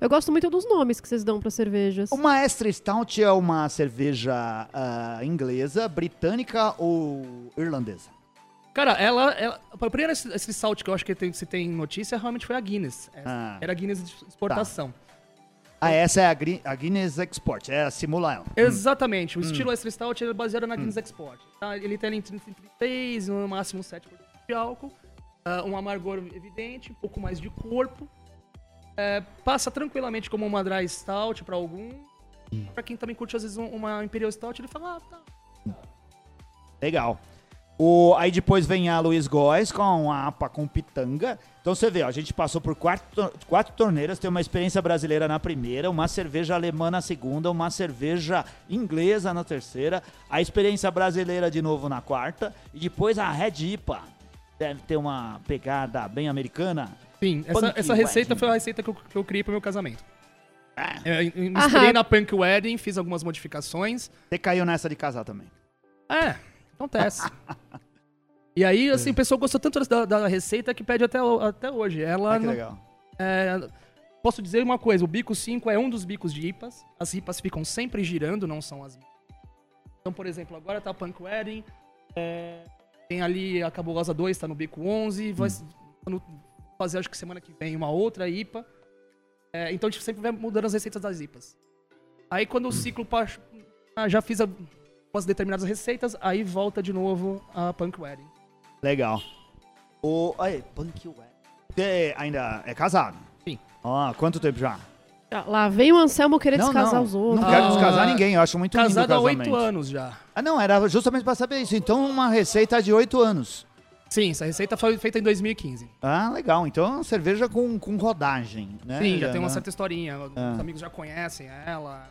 Eu gosto muito dos nomes que vocês dão pra cervejas. Uma extra stout é uma cerveja ah, inglesa, britânica ou irlandesa? Cara, ela... ela a primeira esse, esse salt que eu acho que tem, se tem notícia realmente foi a Guinness. Ah. Era a Guinness de exportação. Ah, essa é a, Gri- a Guinness Export, é a simula ela. Exatamente. O Hum. estilo Extra Stout é baseado na Guinness Export. Tá? Ele tem ali entre 33 e no máximo 7% de álcool. ah, um amargor evidente, um pouco mais de corpo. É, passa tranquilamente como uma Dry Stout pra algum. Hum. Pra quem também curte às vezes um- uma Imperial Stout, ele fala, ah, tá. Legal. O, aí depois vem a Luiz Góes com a APA com pitanga. Então você vê, ó, a gente passou por quatro, quatro torneiras, tem uma experiência brasileira na primeira, uma cerveja alemã na segunda, uma cerveja inglesa na terceira, a experiência brasileira de novo na quarta, e depois a Red IPA. Deve ter uma pegada bem americana. Sim, essa, Punk essa receita Wedding. foi a receita que eu, que eu criei pro meu casamento. Ah, Eu, eu me inspirei Aham. na Punk Wedding, fiz algumas modificações. Você caiu nessa de casar também. É, acontece. e aí, assim, o pessoal gostou tanto da, da receita que pede até, até hoje. Ela Ah, que não- legal. é, posso dizer uma coisa, o bico 5 é um dos bicos de IPAs. As IPAs ficam sempre girando, não são as Então, por exemplo, agora tá a Punk Wedding, é, tem ali a Cabulosa 2, tá no bico 11, vai quando fazer acho que semana que vem uma outra IPA. É, então a gente sempre vai mudando as receitas das IPAs. Aí quando o ciclo pa- ah, já fiz algumas determinadas receitas, aí volta de novo a Punk Wedding. Legal. O. Aí, Punk Wedding. Você ainda é casado? Sim. Ó, quanto tempo já? Ah, Lá vem o Anselmo querer descasar os outros. Não quero Ah, descasar ninguém, eu acho muito Casado há oito anos já. Ah, não, era justamente pra saber isso. Então, uma receita de oito anos. Sim, essa receita foi feita em 2015. Ah, legal. Então, é uma cerveja com, com rodagem, né? Sim, já tem uma né? certa historinha. Ah. Os amigos já conhecem ela.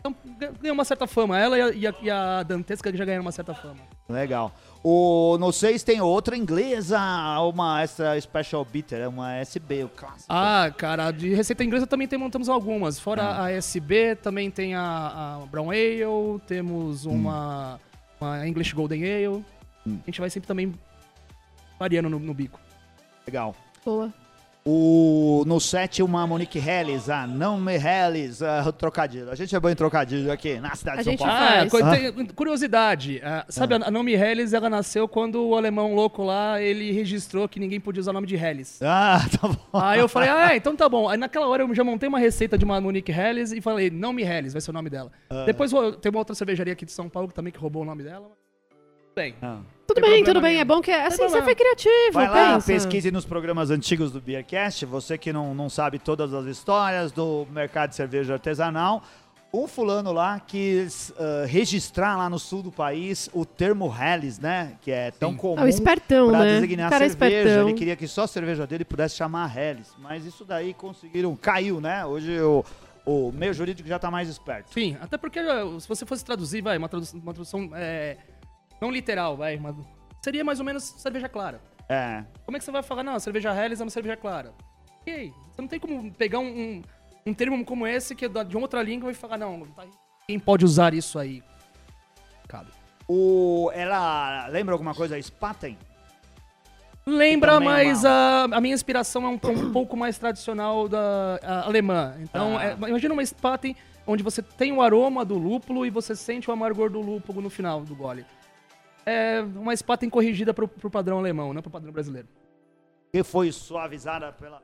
Então, ganhou uma certa fama. Ela e a, e a, e a Dantesca já ganharam uma certa fama. Legal. O, no 6 tem outra inglesa, uma extra special bitter, é uma SB, o clássico. Ah, cara, de receita inglesa também tem, montamos algumas. Fora Ah. a SB, também tem a, a Brown Ale, temos uma, uma English Golden Ale. Hum. A gente vai sempre também variando no, no bico. Legal. Boa. O, no 7, uma Monique Helles, a não me Helles, ah, trocadilho. A gente é bom em trocadilho aqui na cidade A de São Paulo. Ah, co- tem- curiosidade. ah, sabe, Ah. a Naomi Helles, ela nasceu quando o alemão louco lá, ele registrou que ninguém podia usar o nome de Helles. Ah, tá bom. Aí eu falei, ah, é, então tá bom. Aí naquela hora eu já montei uma receita de uma Monique Helles e falei, não me Helles, vai ser o nome dela. Ah. Depois tem uma outra cervejaria aqui de São Paulo que também que roubou o nome dela. Bem, Não. Tudo bem, tudo bem. nenhum. É bom que, assim, você foi criativo, Vai lá, pensa. pesquise nos programas antigos do Beercast. Você que não, não sabe todas as histórias do mercado de cerveja artesanal. Um fulano lá quis ah, registrar lá no sul do país o termo Helles, né? Que é tão Sim. comum É o espertão, pra né? designar O cara é cerveja. espertão. Ele queria que só a cerveja dele pudesse chamar Helles. Mas isso daí conseguiram, caiu, né? Hoje o, o meio jurídico já tá mais esperto. Sim, até porque uh, se você fosse traduzir, vai, uma tradução, uma tradução é, não literal, vai, uma- seria mais ou menos cerveja clara. É. Como é que você vai falar, não, a cerveja Helles é uma cerveja clara? Ok, você não tem como pegar um, um, um termo como esse que é de outra língua e falar, não, tá- quem pode usar isso aí? Cabe. O, ela lembra alguma coisa? Spaten? Lembra, também é mas uma- a, a minha inspiração é um, um pouco mais tradicional da a- alemã. Então, Ah. é, imagina uma Spaten onde você tem o aroma do lúpulo e você sente o amargor do lúpulo no final do gole. É uma Spaten corrigida pro, pro padrão alemão, não pro padrão brasileiro. que foi suavizada pela.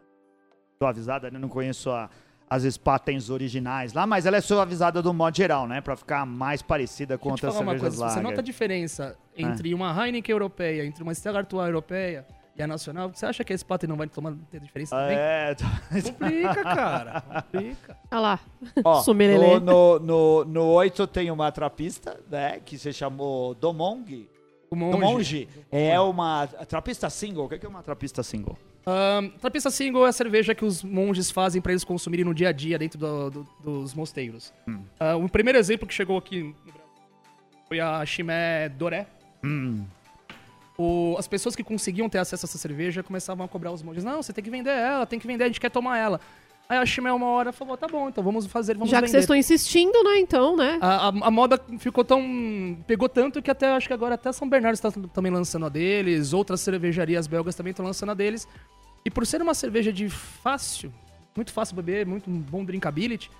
Suavizada, né? Não conheço a- as Spatens originais lá, mas ela é suavizada do modo geral, né? Pra ficar mais parecida com outras cervejas coisa, se você nota a diferença entre uma Heineken europeia, entre uma Stella Artois europeia e a nacional, você acha que a Spaten não vai tomar ter diferença também? É, Complica, cara. Complica. Olha lá. ó, no, no, no, no 8 tem uma trapista, né? Que se chamou Domong. O Domonge. É uma trapista single. O que é é uma trapista single? Ahn, Trapista Single é a cerveja que os monges fazem pra eles consumirem no dia a dia dentro do- do- dos mosteiros. Hum. Ah, o primeiro exemplo que chegou aqui no Brasil foi a Chimé Doré. Hum. O- as pessoas que conseguiam ter acesso a essa cerveja começavam a cobrar os monges. Não, você tem que vender ela, tem que vender, a gente quer tomar ela. Aí a Chimé uma hora falou, tá bom, então vamos fazer, vamos Já que vender. vocês estão insistindo, né, então, né? A, a- a moda ficou tão. pegou tanto que até acho que agora até São Bernardo está também lançando a deles, outras cervejarias belgas também estão lançando a deles. E por ser uma cerveja de fácil, muito fácil beber, muito bom drinkability,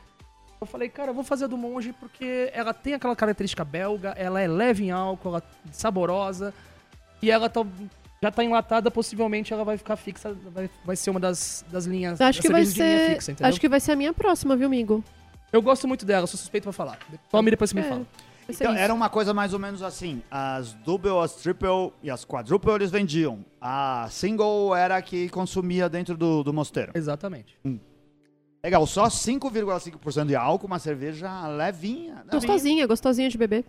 eu falei, cara, eu vou fazer a do Monge porque ela tem aquela característica belga, ela é leve em álcool, ela é saborosa, e ela tá, já tá enlatada, possivelmente ela vai ficar fixa, vai, vai ser uma das, das linhas. Acho que vai cervejas de linha ser. fixa, entendeu? acho que vai ser a minha próxima, viu, amigo? Eu gosto muito dela, sou suspeito pra falar. Tome depois você me É. fala. Vai ser Então, era uma coisa mais ou menos assim. As double, as triple e as quadruple eles vendiam. A single era a que consumia dentro do, do mosteiro. Exatamente. Legal, só 5,5% de álcool, uma cerveja levinha. Não, Gostosinha, gostosinha de beber.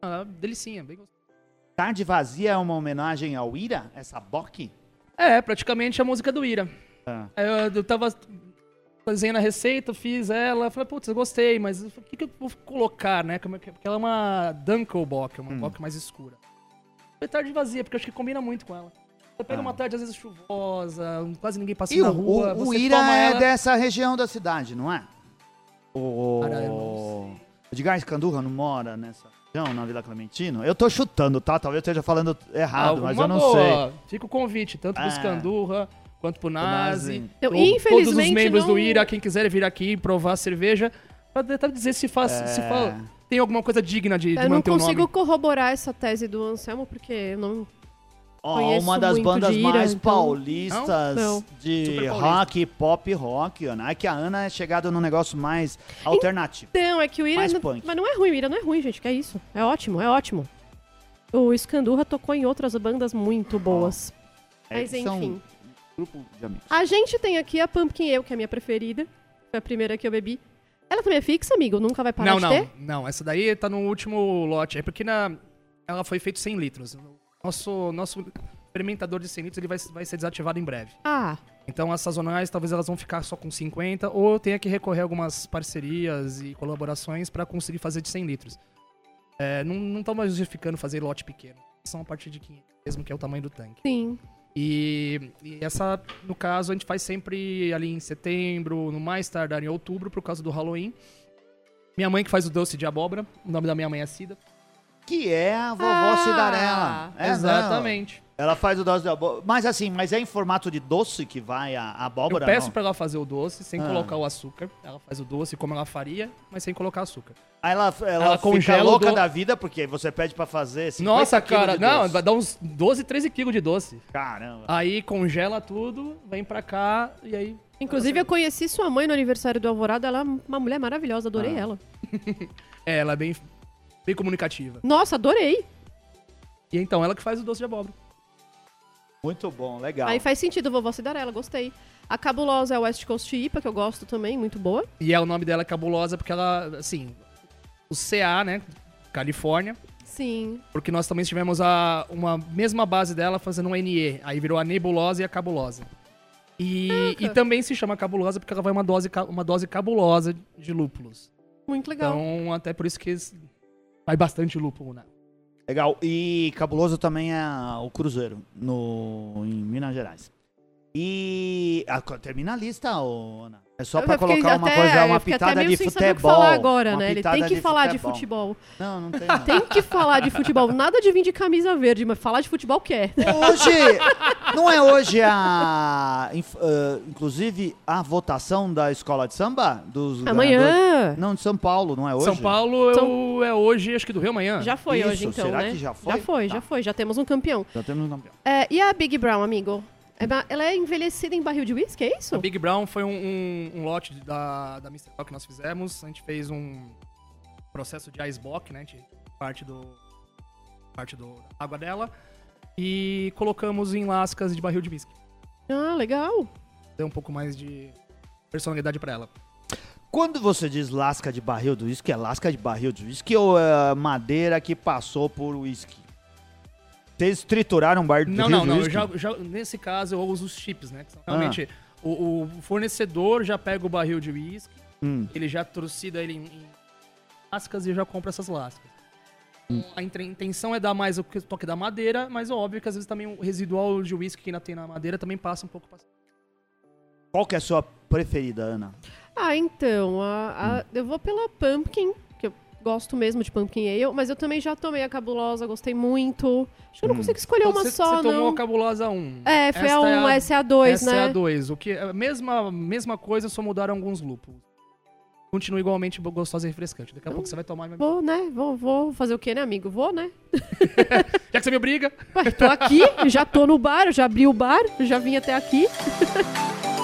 Ah, delicinha, bem gostosa. Tarde Vazia é uma homenagem ao Ira, essa Bock? É, praticamente a música do Ira. Ah. Aí Eu, eu tava fazendo a receita, fiz ela, falei, putz, eu gostei, mas o que, que eu vou colocar, né? É que- Porque ela é uma Dunkelbock, é uma Hum. bock mais escura. Foi tarde vazia, porque eu acho que combina muito com ela. Você pega Ah. uma tarde, às vezes, chuvosa, quase ninguém passa E na o, rua, o, o Ira é ela... dessa região da cidade, não é? O Cara, eu não Edgar Escandurra não mora nessa região, na Vila Clementino? Eu tô chutando, tá? Talvez eu esteja falando errado, Ah, mas eu não boa. sei. Fica o convite, tanto pro Ah. Escandurra quanto pro Nazi. Eu, Ou Todos os infelizmente, membros não... do IRA, quem quiser vir aqui e provar a cerveja, pra tentar dizer se faz, se É. fa- tem alguma coisa digna de, de Eu não manter o consigo nome. corroborar essa tese do Anselmo, porque eu não... Ó, uma das bandas de Ira, mais então- paulistas Não? Não. de Super paulista. rock, pop rock, Ana. É que a Ana é chegada num negócio mais alternativo. Então, é que o Ira... Mais não- punk. Mas não é ruim, o Ira não é ruim, gente, que é isso. É ótimo, é ótimo. O Escandurra tocou em outras bandas muito boas. É, Mas são enfim. grupo de amigos. A gente tem aqui a Pumpkin Ale, que é a minha preferida. Foi a primeira que eu bebi. Ela também é fixa, amigo? Nunca vai parar Não, de não, ter? não. Essa daí tá no último lote. É porque na, ela foi feita 100 litros. Nosso, nosso experimentador de 100 litros ele vai, vai ser desativado em breve. Ah, Então as sazonais talvez elas vão ficar só com 50 ou eu tenha que recorrer a algumas parcerias e colaborações para conseguir fazer de 100 litros. É, não, tô mais justificando fazer lote pequeno. São a partir de 500, mesmo que é o tamanho do tanque. sim. E, e essa, no caso, a gente faz sempre ali em setembro, no mais tardar em outubro, por causa do Halloween. Minha mãe que faz o doce de abóbora, o nome da minha mãe é Cida. Que é a vovó Ah, Cidarela. É, Exatamente. não. Ela faz o doce de abóbora. Mas assim, mas é em formato de doce que vai a, a Eu abóbora? peço não? pra ela fazer o doce sem Ah. colocar o açúcar. Ela faz o doce como ela faria, mas sem colocar açúcar. Aí ela, ela, Ela fica congela louca do- da vida, porque você pede pra fazer 50 Nossa, cara, de não, doce. vai dar uns 12, 13 quilos de doce. Caramba. Aí congela tudo, vem pra cá e aí. Inclusive, eu conheci sua mãe no aniversário do Alvorada. Ela é uma mulher maravilhosa, adorei Ah. ela. É, ela é bem, bem comunicativa. Nossa, adorei. E então, ela que faz o doce de abóbora. Muito bom, legal. Aí faz sentido, vovó Cidarela, gostei. A cabulosa é a West Coast IPA, que eu gosto também, muito boa. E é o nome dela é cabulosa porque ela, assim, o CA, né, Califórnia, Sim. porque nós também tivemos a, uma mesma base dela fazendo um NE, aí virou a nebulosa e a cabulosa. E, Caraca. e também se chama cabulosa porque ela vai uma dose, uma dose cabulosa de lúpulos. Muito legal. Então, até por isso que vai bastante lúpulo, né? Legal. E cabuloso também é o Cruzeiro, no, em Minas Gerais. E. ah, co- termina a lista, ô, Ana. É só fiquei colocar uma até- coisa, uma pitada meio de sem saber o que futebol. falar agora, né? Ele tem que falar de futebol. Não, não tem. não. Tem que falar de futebol. Nada de vir de camisa verde, mas falar de futebol quer. Hoje, não é hoje a. ah, inclusive, a votação da escola de samba? Dos ganhadores? Amanhã. Não, de São Paulo, não é hoje? São Paulo São- é hoje, acho que do Rio amanhã. Já foi Isso, hoje, então, será né? que já foi? Já foi, Tá. já foi. Já temos um campeão. Já temos um campeão. É, e a Big Brown, amigo? É Ela é envelhecida em barril de whisky, é isso? A Big Brown foi um, um- um lote de- da, da Mr. Talk que nós fizemos. A gente fez um processo de icebox, né? A gente parte do parte do da água dela e colocamos em lascas de barril de whisky. Ah, legal. Deu um pouco mais de personalidade pra ela. Quando você diz lasca de barril do uísque, é lasca de barril de uísque ou é madeira que passou por uísque? Vocês trituraram um barril Não, de não, não. Eu uísque? já, já- nesse caso eu uso os chips, né? Ah. realmente o, o fornecedor já pega o barril de whisky, Hum. ele já torcida ele em, em lascas e eu já compro essas lascas. Hum. A intenção é dar mais o que- toque da madeira, mas é óbvio que às vezes também o residual de whisky que ainda tem na madeira também passa um pouco pra Qual que é a sua preferida, Ana? Ah, então, a- a- eu vou pela Pumpkin, eu gosto mesmo de Pumpkin Ale, mas eu também já tomei a cabulosa, gostei muito. Acho que eu não Hum. consigo escolher uma só, você tomou não. a cabulosa 1. É, foi Esta a 1, é a- essa é a 2, Essa né? é a 2. O que, a mesma, mesma coisa, só mudaram alguns lúpulos. Continua igualmente gostosa e refrescante. Daqui a pouco você vai tomar. Vou, né? Vou, vou fazer o quê, né, amigo? Vou, né? Já que você me obriga. Ué, tô aqui, já tô no bar, já abri o bar, já vim até aqui.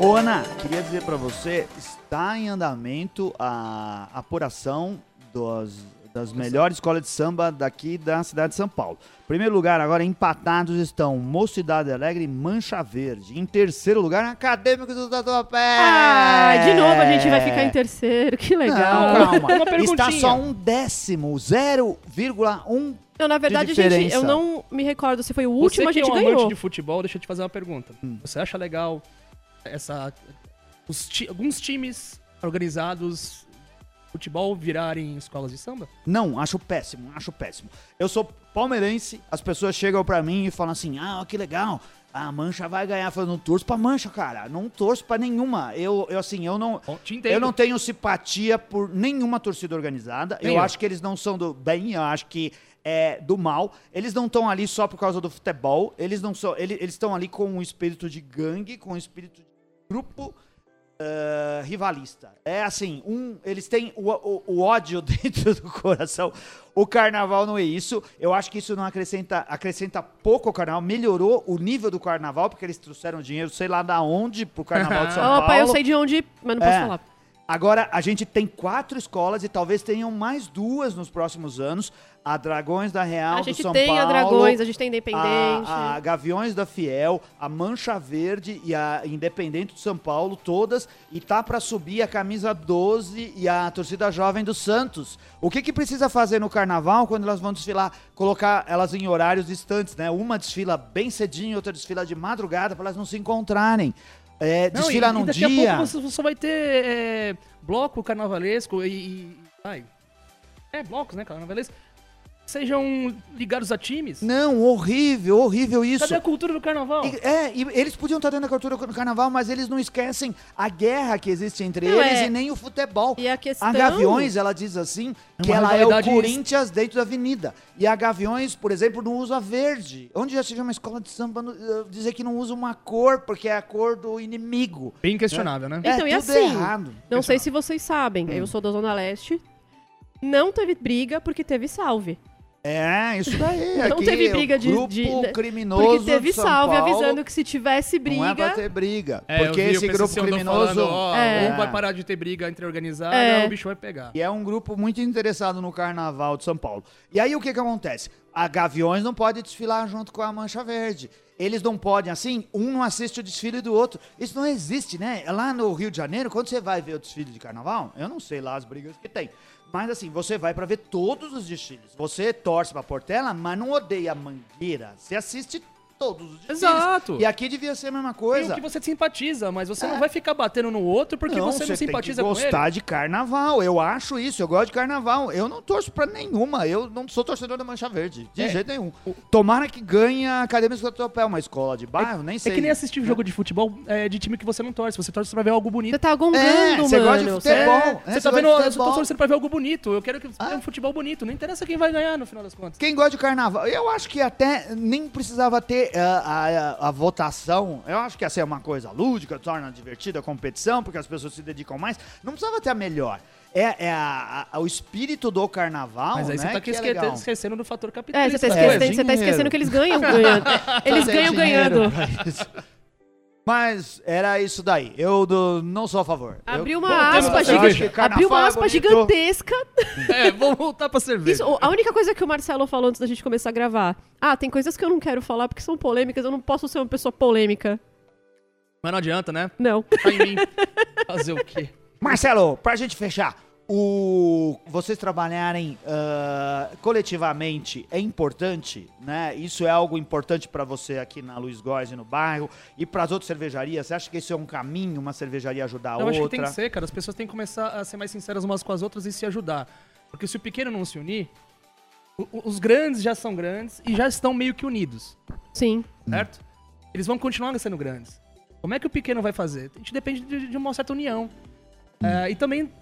Ô, Ana, queria dizer pra você, está em andamento a apuração dos- das melhores escolas de samba daqui da cidade de São Paulo. Primeiro lugar, agora empatados estão Mocidade Alegre e Mancha Verde. Em terceiro lugar, Acadêmicos do Tatuapé. Ah, de novo a gente vai ficar em terceiro, que legal. Não, calma. Está só um décimo, 0,1. Não, na verdade, de gente, eu não me recordo se foi o Você último, a que gente é um ganhou. amante de futebol, deixa eu te fazer uma pergunta. Hum. Você acha legal essa ti- alguns times organizados futebol virarem escolas de samba? Não, acho péssimo, acho péssimo. Eu sou palmeirense, as pessoas chegam pra mim e falam assim: ah, que legal, a Mancha vai ganhar. Eu não torço pra Mancha, cara, não torço pra nenhuma. Eu, eu assim, eu não. Eu não tenho simpatia por nenhuma torcida organizada. Nem eu acho que eles não são do bem, eu acho que é do mal. Eles não estão ali só por causa do futebol. Eles não são. Eles eles estão ali com um espírito de gangue, com um espírito de grupo eh, rivalista. É assim, um, eles têm o, o- o ódio dentro do coração. O carnaval não é isso. Eu acho que isso não acrescenta, acrescenta pouco ao carnaval. Melhorou o nível do carnaval, porque eles trouxeram dinheiro, sei lá da onde, pro carnaval de São Paulo. Opa, eu sei de onde, mas não posso É. falar. Agora, a gente tem quatro escolas e talvez tenham mais duas nos próximos anos. A Dragões da Real A do gente São tem Paulo. a Dragões, a gente tem Independente. A, a Gaviões da Fiel, a Mancha Verde e a Independente do São Paulo, todas. E tá pra subir a camisa 12 e a torcida jovem do Santos. O que que precisa fazer no carnaval quando elas vão desfilar? Colocar elas em horários distantes, né? Uma desfila bem cedinho, outra desfila de madrugada, para elas não se encontrarem. É, Não, desfila e, num e daqui dia. a pouco você só vai ter é, bloco carnavalesco e, e- ai, é blocos, né, carnavalesco. Sejam ligados a times. Não, horrível, horrível isso. Cadê a cultura do carnaval? E- é, e eles podiam estar dentro da cultura do carnaval, mas eles não esquecem a guerra que existe entre Não, eles é. e nem o futebol. E a questão... A Gaviões, ela diz assim, É que ela é o Corinthians dentro da avenida. E a Gaviões, por exemplo, não usa verde. Onde já se viu uma escola de samba eh, dizer que não usa uma cor, porque é a cor do inimigo. Bem questionável, né? Então, é e assim, errado. Não sei se vocês sabem, Hum. eu sou da Zona Leste. Não teve briga porque teve salve. É, isso daí. Não aqui, teve briga de- grupo de- criminoso Porque teve de São salve Paulo avisando que se tivesse Não é pra briga. ter briga. É, porque vi esse grupo criminoso... falando, ó, É. ou vai parar de ter briga entre organizadas, É. o bicho vai pegar. E é um grupo muito interessado no carnaval de São Paulo. E aí o que que acontece? A Gaviões não pode desfilar junto com a Mancha Verde. Eles não podem, assim, um não assiste o desfile do outro. Isso não existe, né? Lá no Rio de Janeiro, quando você vai ver o desfile de carnaval, eu não sei lá as brigas que tem. Mas assim, você vai pra ver todos os desfiles. Você torce pra Portela, mas não odeia a Mangueira. Você assiste todos os desfiles. Exato. E aqui devia ser a mesma Tem coisa. o que você simpatiza, mas você não vai ficar batendo no outro porque você não simpatiza tem com que ele. gostar de carnaval. Eu acho isso. Eu gosto de carnaval. Eu não torço pra nenhuma. Eu não sou torcedor da Mancha Verde. De É. jeito nenhum. Tomara que ganhe a Academia Escotopé, uma escola de bairro, nem É sei. que nem assistir jogo de futebol é, de time que você não torce. Você torce pra ver algo bonito. Você tá gongando, É, mano. você gosta de futebol. Você- É, você você tá vendo, eu tô torcendo pra ver algo bonito. Eu quero que Ah. é um futebol bonito. Não interessa quem vai ganhar no final das contas. Quem gosta de carnaval, eu acho que até nem precisava ter ah, a, a, a votação. Eu acho que ia ser uma coisa lúdica, torna divertida a competição, porque as pessoas se dedicam mais. Não precisava ter a melhor. É, é a- a- o espírito do carnaval, Mas aí né? você tá que é esque- legal. esquecendo do fator É, capitalista. você tá, esquecendo, coisas. você tá esquecendo que eles ganham ganhando. Eles ganham dinheiro ganhando. Mas era isso daí. Eu do- não sou a favor. Abriu uma Bom, aspa, eu acho giga- que carnaval abriu uma aspa gigantesca. É, vamos voltar pra cerveja. Isso, a única coisa que o Marcelo falou antes da gente começar a gravar. Ah, tem coisas que eu não quero falar porque são polêmicas, eu não posso ser uma pessoa polêmica. Mas não adianta, né? Não. Tá em mim. Fazer o quê? Marcelo, pra gente fechar, o vocês trabalharem ah, coletivamente é importante, né? Isso é algo importante pra você aqui na Luiz Góes e no bairro e pras outras cervejarias. Você acha que isso é um caminho, uma cervejaria ajudar a Eu acho que tem outra? que ser, cara. As pessoas têm que começar a ser mais sinceras umas com as outras e se ajudar. Porque se o pequeno não se unir, os grandes já são grandes e já estão meio que unidos, Sim. certo? Eles vão continuar sendo grandes. Como é que o pequeno vai fazer? A gente depende de, de uma certa união. É, e também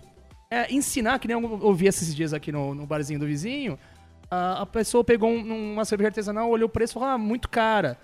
é, ensinar, que nem eu ouvi esses dias aqui no, no barzinho do vizinho, a, a pessoa pegou um- uma cerveja artesanal, olhou o preço e falou, ah, muito cara.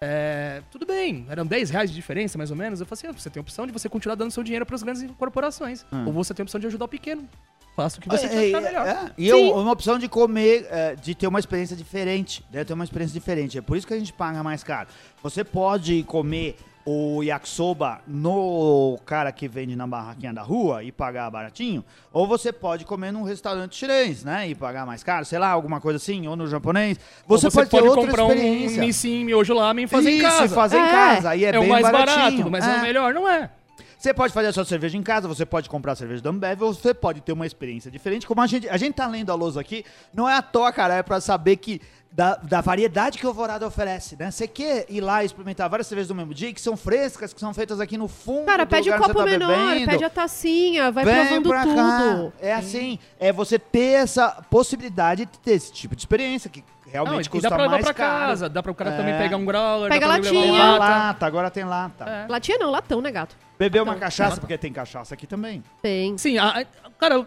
É, tudo bem, eram 10 reais de diferença, mais ou menos. Eu falei assim, ah, você tem a opção de você continuar dando seu dinheiro para as grandes corporações. Ou você tem a opção de ajudar o pequeno. Faça o que você É, achar é, melhor. é. E eu- uma opção de comer, é, de ter uma experiência diferente, né? Ter uma experiência diferente. É por isso que a gente paga mais caro. Você pode comer o yakisoba no cara que vende na barraquinha da rua e pagar baratinho, ou você pode comer num restaurante chinês, né? E pagar mais caro, sei lá, alguma coisa assim, ou no japonês. Você, Ou você pode, ter outra comprar experiência. um Nissin Miojo Lamen e fazer Isso, em casa. fazer em É. casa. Aí é, É, bem o mais baratinho. barato, mas é. o melhor, não é? Você pode fazer a sua cerveja em casa, você pode comprar a cerveja da Ambev, ou você pode ter uma experiência diferente. Como a gente, a gente tá lendo a lousa aqui, não é à toa, cara, é pra saber que da, da variedade que o Alvorada oferece, né? Você quer ir lá e experimentar várias cervejas do mesmo dia, que são frescas, que são feitas aqui no fundo Cara, do pede o lugar onde copo você tá menor, bebendo. pede a tacinha, vai Vem provando pra tudo. cá. É assim, é você ter essa possibilidade de ter esse tipo de experiência, que realmente Não, custa dá pra levar mais pra caro. casa, dá pra o cara É. também pegar um growler, Pega dá pra latinha. levar Tem uma lata. lata, agora tem lata. É. Latinha não, latão, né, gato? Bebeu uma cachaça, porque tem cachaça aqui também. Tem. Sim, a- a- cara,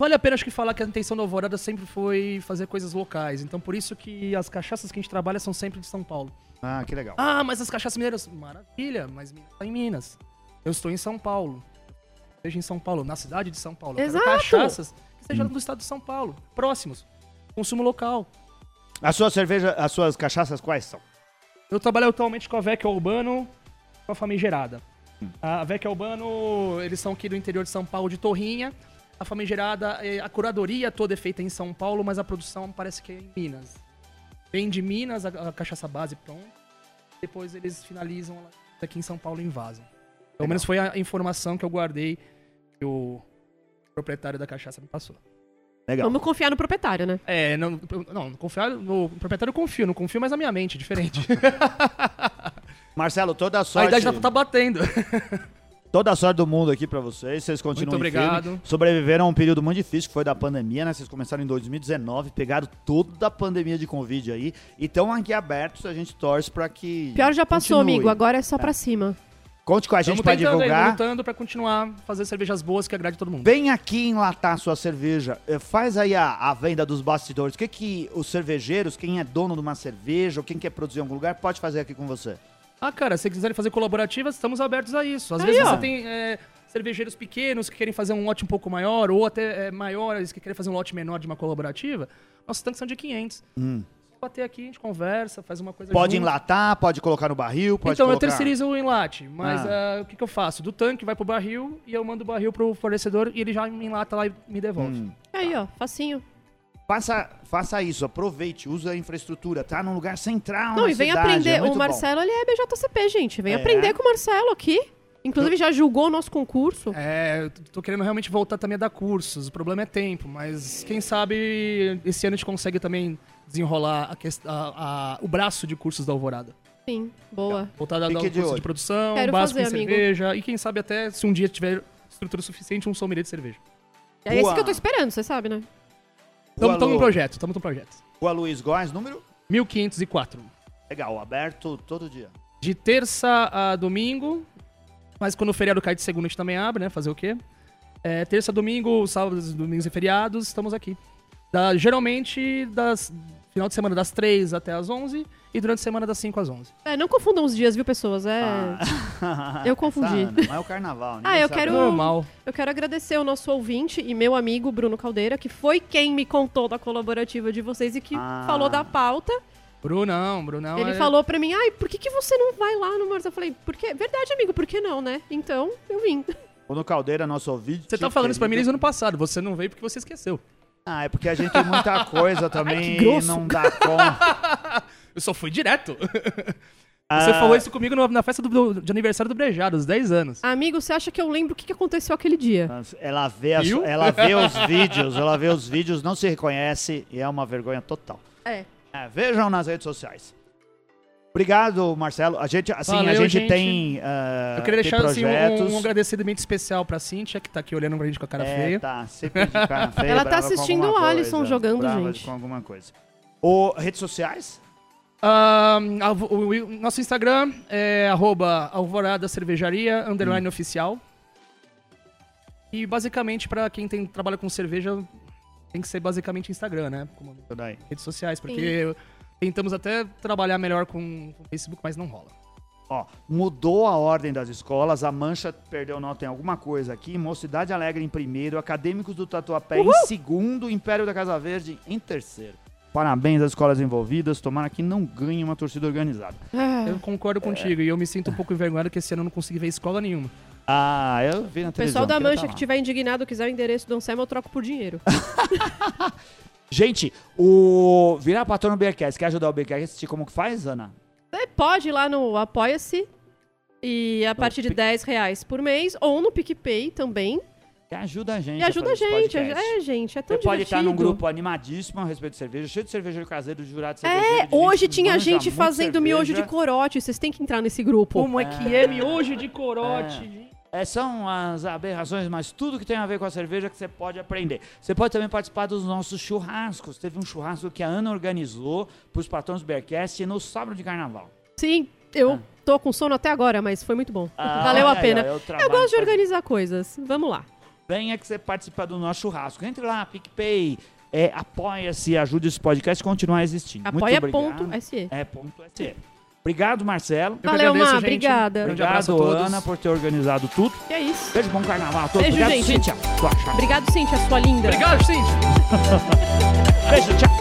vale a pena acho que falar que a intenção do Alvorada sempre foi fazer coisas locais. Então por isso que as cachaças que a gente trabalha são sempre de São Paulo. Ah, que legal. Ah, mas as cachaças mineiras, maravilha, mas Minas tá em Minas. Eu estou em São Paulo. Seja em São Paulo, na cidade de São Paulo. Eu quero Exato. cachaças que sejam do estado de São Paulo, próximos. Consumo local. A sua cerveja, as suas cachaças quais são? Eu trabalho atualmente com a Vec Urbano, com a Famigerada. A Vec Urbano, eles são aqui do interior de São Paulo, de Torrinha. A Famigerada, eh, a curadoria toda é feita em São Paulo, mas a produção parece que é em Minas. Vem de Minas a, a cachaça base pronta. Depois eles finalizam aqui em São Paulo e invasam. Pelo menos foi a informação que eu guardei que o proprietário da cachaça me passou. Legal. Vamos confiar no proprietário, né? É, não, não confiar no proprietário eu confio, não confio mais na minha mente, diferente. Marcelo, toda a a sorte. idade já tá batendo. Toda a sorte do mundo aqui pra vocês. Vocês continuam Muito obrigado. firme. Sobreviveram a um período muito difícil, que foi da pandemia, né? Vocês começaram em 2019, pegaram toda a pandemia de Covid aí. E estão aqui abertos, a gente torce pra que. Pior já passou, continue. amigo. Agora é só pra cima. Conte com a gente pra tentando aí, divulgar. lutando pra continuar fazer cervejas boas que agrade todo mundo. Vem aqui enlatar sua cerveja. Eh, Faz aí a, a venda dos bastidores. O que, que os cervejeiros, quem é dono de uma cerveja ou quem quer produzir em algum lugar, pode fazer aqui com você? Ah, cara, se quiserem fazer colaborativas, estamos abertos a isso. Às Aí, vezes ó. você tem. é, cervejeiros pequenos que querem fazer um lote um pouco maior, ou até é, maiores que querem fazer um lote menor de uma colaborativa, nossos tanques são de 500. Hum. Bater aqui, a gente conversa, faz uma coisa Pode junto. enlatar, pode colocar no barril, pode então, eu colocar... terceirizo o enlate, mas Ah. ah, o que, que eu faço? Do tanque vai pro barril e eu mando o barril pro fornecedor e ele já me enlata lá e me devolve. Hum. Aí, ó, facinho. Faça, faça isso, aproveite, use a infraestrutura, tá num lugar central Não, na e vem cidade, aprender. é o bom. Marcelo, ele é BJCP, gente. Vem É. aprender com o Marcelo aqui. Inclusive, já julgou o nosso concurso. É, eu tô querendo realmente voltar também a dar cursos. O problema é tempo, mas quem sabe esse ano a gente consegue também desenrolar a a- a- o braço de cursos da Alvorada. Sim, boa. Voltar a dar Fique um de curso olho. de produção, Quero básico fazer, em amigo. cerveja e quem sabe até se um dia tiver estrutura suficiente um sommelier de cerveja. É esse Boa. que eu tô esperando, você sabe, né? Estamos no Lu- projeto, estamos no projeto. Rua Luiz Góes, número? 1504. Legal, aberto todo dia. De terça a domingo, mas quando o feriado cai de segunda a gente também abre, né? Fazer o quê? É, terça, domingo, sábados, domingos e feriados, estamos aqui. Da- geralmente, das final de semana das 3 até as 11 e durante a semana das 5 às 11. É, não confundam os dias, viu, pessoas? É. Ah. Eu confundi. Essa Mas é o carnaval, Ah, ninguém eu sabe. quero- Normal. Eu quero agradecer o nosso ouvinte e meu amigo Bruno Caldeira, que foi quem me contou da colaborativa de vocês e que Ah. falou da pauta. Brunão, Brunão. Ele é- falou pra mim, ai, por que, que você não vai lá no Marcelo? Eu falei, por quê? Verdade, amigo, por que não, né? Então, eu vim. O no Caldeira, nosso ouvinte. Você tá falando isso pra mim querido. desde o ano passado. Você não veio porque você esqueceu. Ah, é porque a gente tem muita coisa também e não dá conta. Eu só fui direto. Ah, Você falou isso comigo no- na festa do- do- de aniversário do Brejado, aos 10 anos. Amigo, você acha que eu lembro o que, que aconteceu aquele dia? Ela vê, as- ela vê os vídeos, ela vê os vídeos, não se reconhece e é uma vergonha total. É. É, vejam nas redes sociais. Obrigado, Marcelo. A gente, assim, a Valeu, gente, gente. tem, ah, Eu queria tem deixar assim, um, um agradecimento especial pra Cíntia, que tá aqui olhando pra gente com a cara é, feia. Tá, sempre de cara feia, Ela tá assistindo o Alisson coisa, jogando, brava gente. com alguma coisa. O, redes sociais? Ahn, a- o, o- nosso Instagram é arroba alvorada cervejaria, underline oficial. E basicamente, pra quem tem, trabalha com cerveja, tem que ser basicamente Instagram, né? Como redes sociais, porque tentamos até trabalhar melhor com o Facebook, mas não rola. Ó, mudou a ordem das escolas, a Mancha perdeu nota em alguma coisa aqui, Mocidade Alegre em primeiro, Acadêmicos do Tatuapé em segundo, Império da Casa Verde em terceiro. Parabéns às escolas envolvidas, tomara que não ganhe uma torcida organizada. Ah, Eu concordo contigo e eu me sinto um pouco envergonhado que esse ano eu não consegui ver escola nenhuma. Ah, eu vi na o televisão. pessoal da Mancha tá que tiver indignado quiser o endereço do Anselmo, eu troco por dinheiro. Gente, o virar patrão no Beercast, quer ajudar o Beercast a assistir como que faz, Ana? Você pode ir lá no Apoia-se e a partir de Pic- 10 reais por mês, ou no PicPay também. Que ajuda a gente E ajuda a esse gente. podcast. É, gente, é tão Você pode estar num divertido. grupo animadíssimo a respeito de cerveja, cheio de cervejeiro caseiro, de jurado de É, cervejeiro. de hoje gente tinha gente fazendo miojo de cerveja. corote. Vocês têm que entrar nesse grupo. Como é que é miojo de corote? gente? É, são as aberrações, mas tudo que tem a ver com a cerveja que você pode aprender. Você pode também participar dos nossos churrascos. Teve um churrasco que a Ana organizou para os patrões do Bearcast no sábado de carnaval. Sim, eu Ah. tô com sono até agora, mas foi muito bom. Ah, Valeu a aí, pena. eu Eu gosto de organizar coisas. Vamos lá. Venha que você participa do nosso churrasco. Entre lá, PicPay, é, apoia-se, ajude esse podcast a continuar existindo. Apoia.se. É, ponto SE. Obrigado, Marcelo. Eu Valeu, agradeço, Má, gente. obrigada. Obrigado, todos. Ana, por ter organizado tudo. E é isso. Beijo, bom carnaval a todos. Beijo, Obrigado, gente. Cíntia. Obrigado, Cintia, sua linda. Obrigado, Cintia. Beijo, tchau.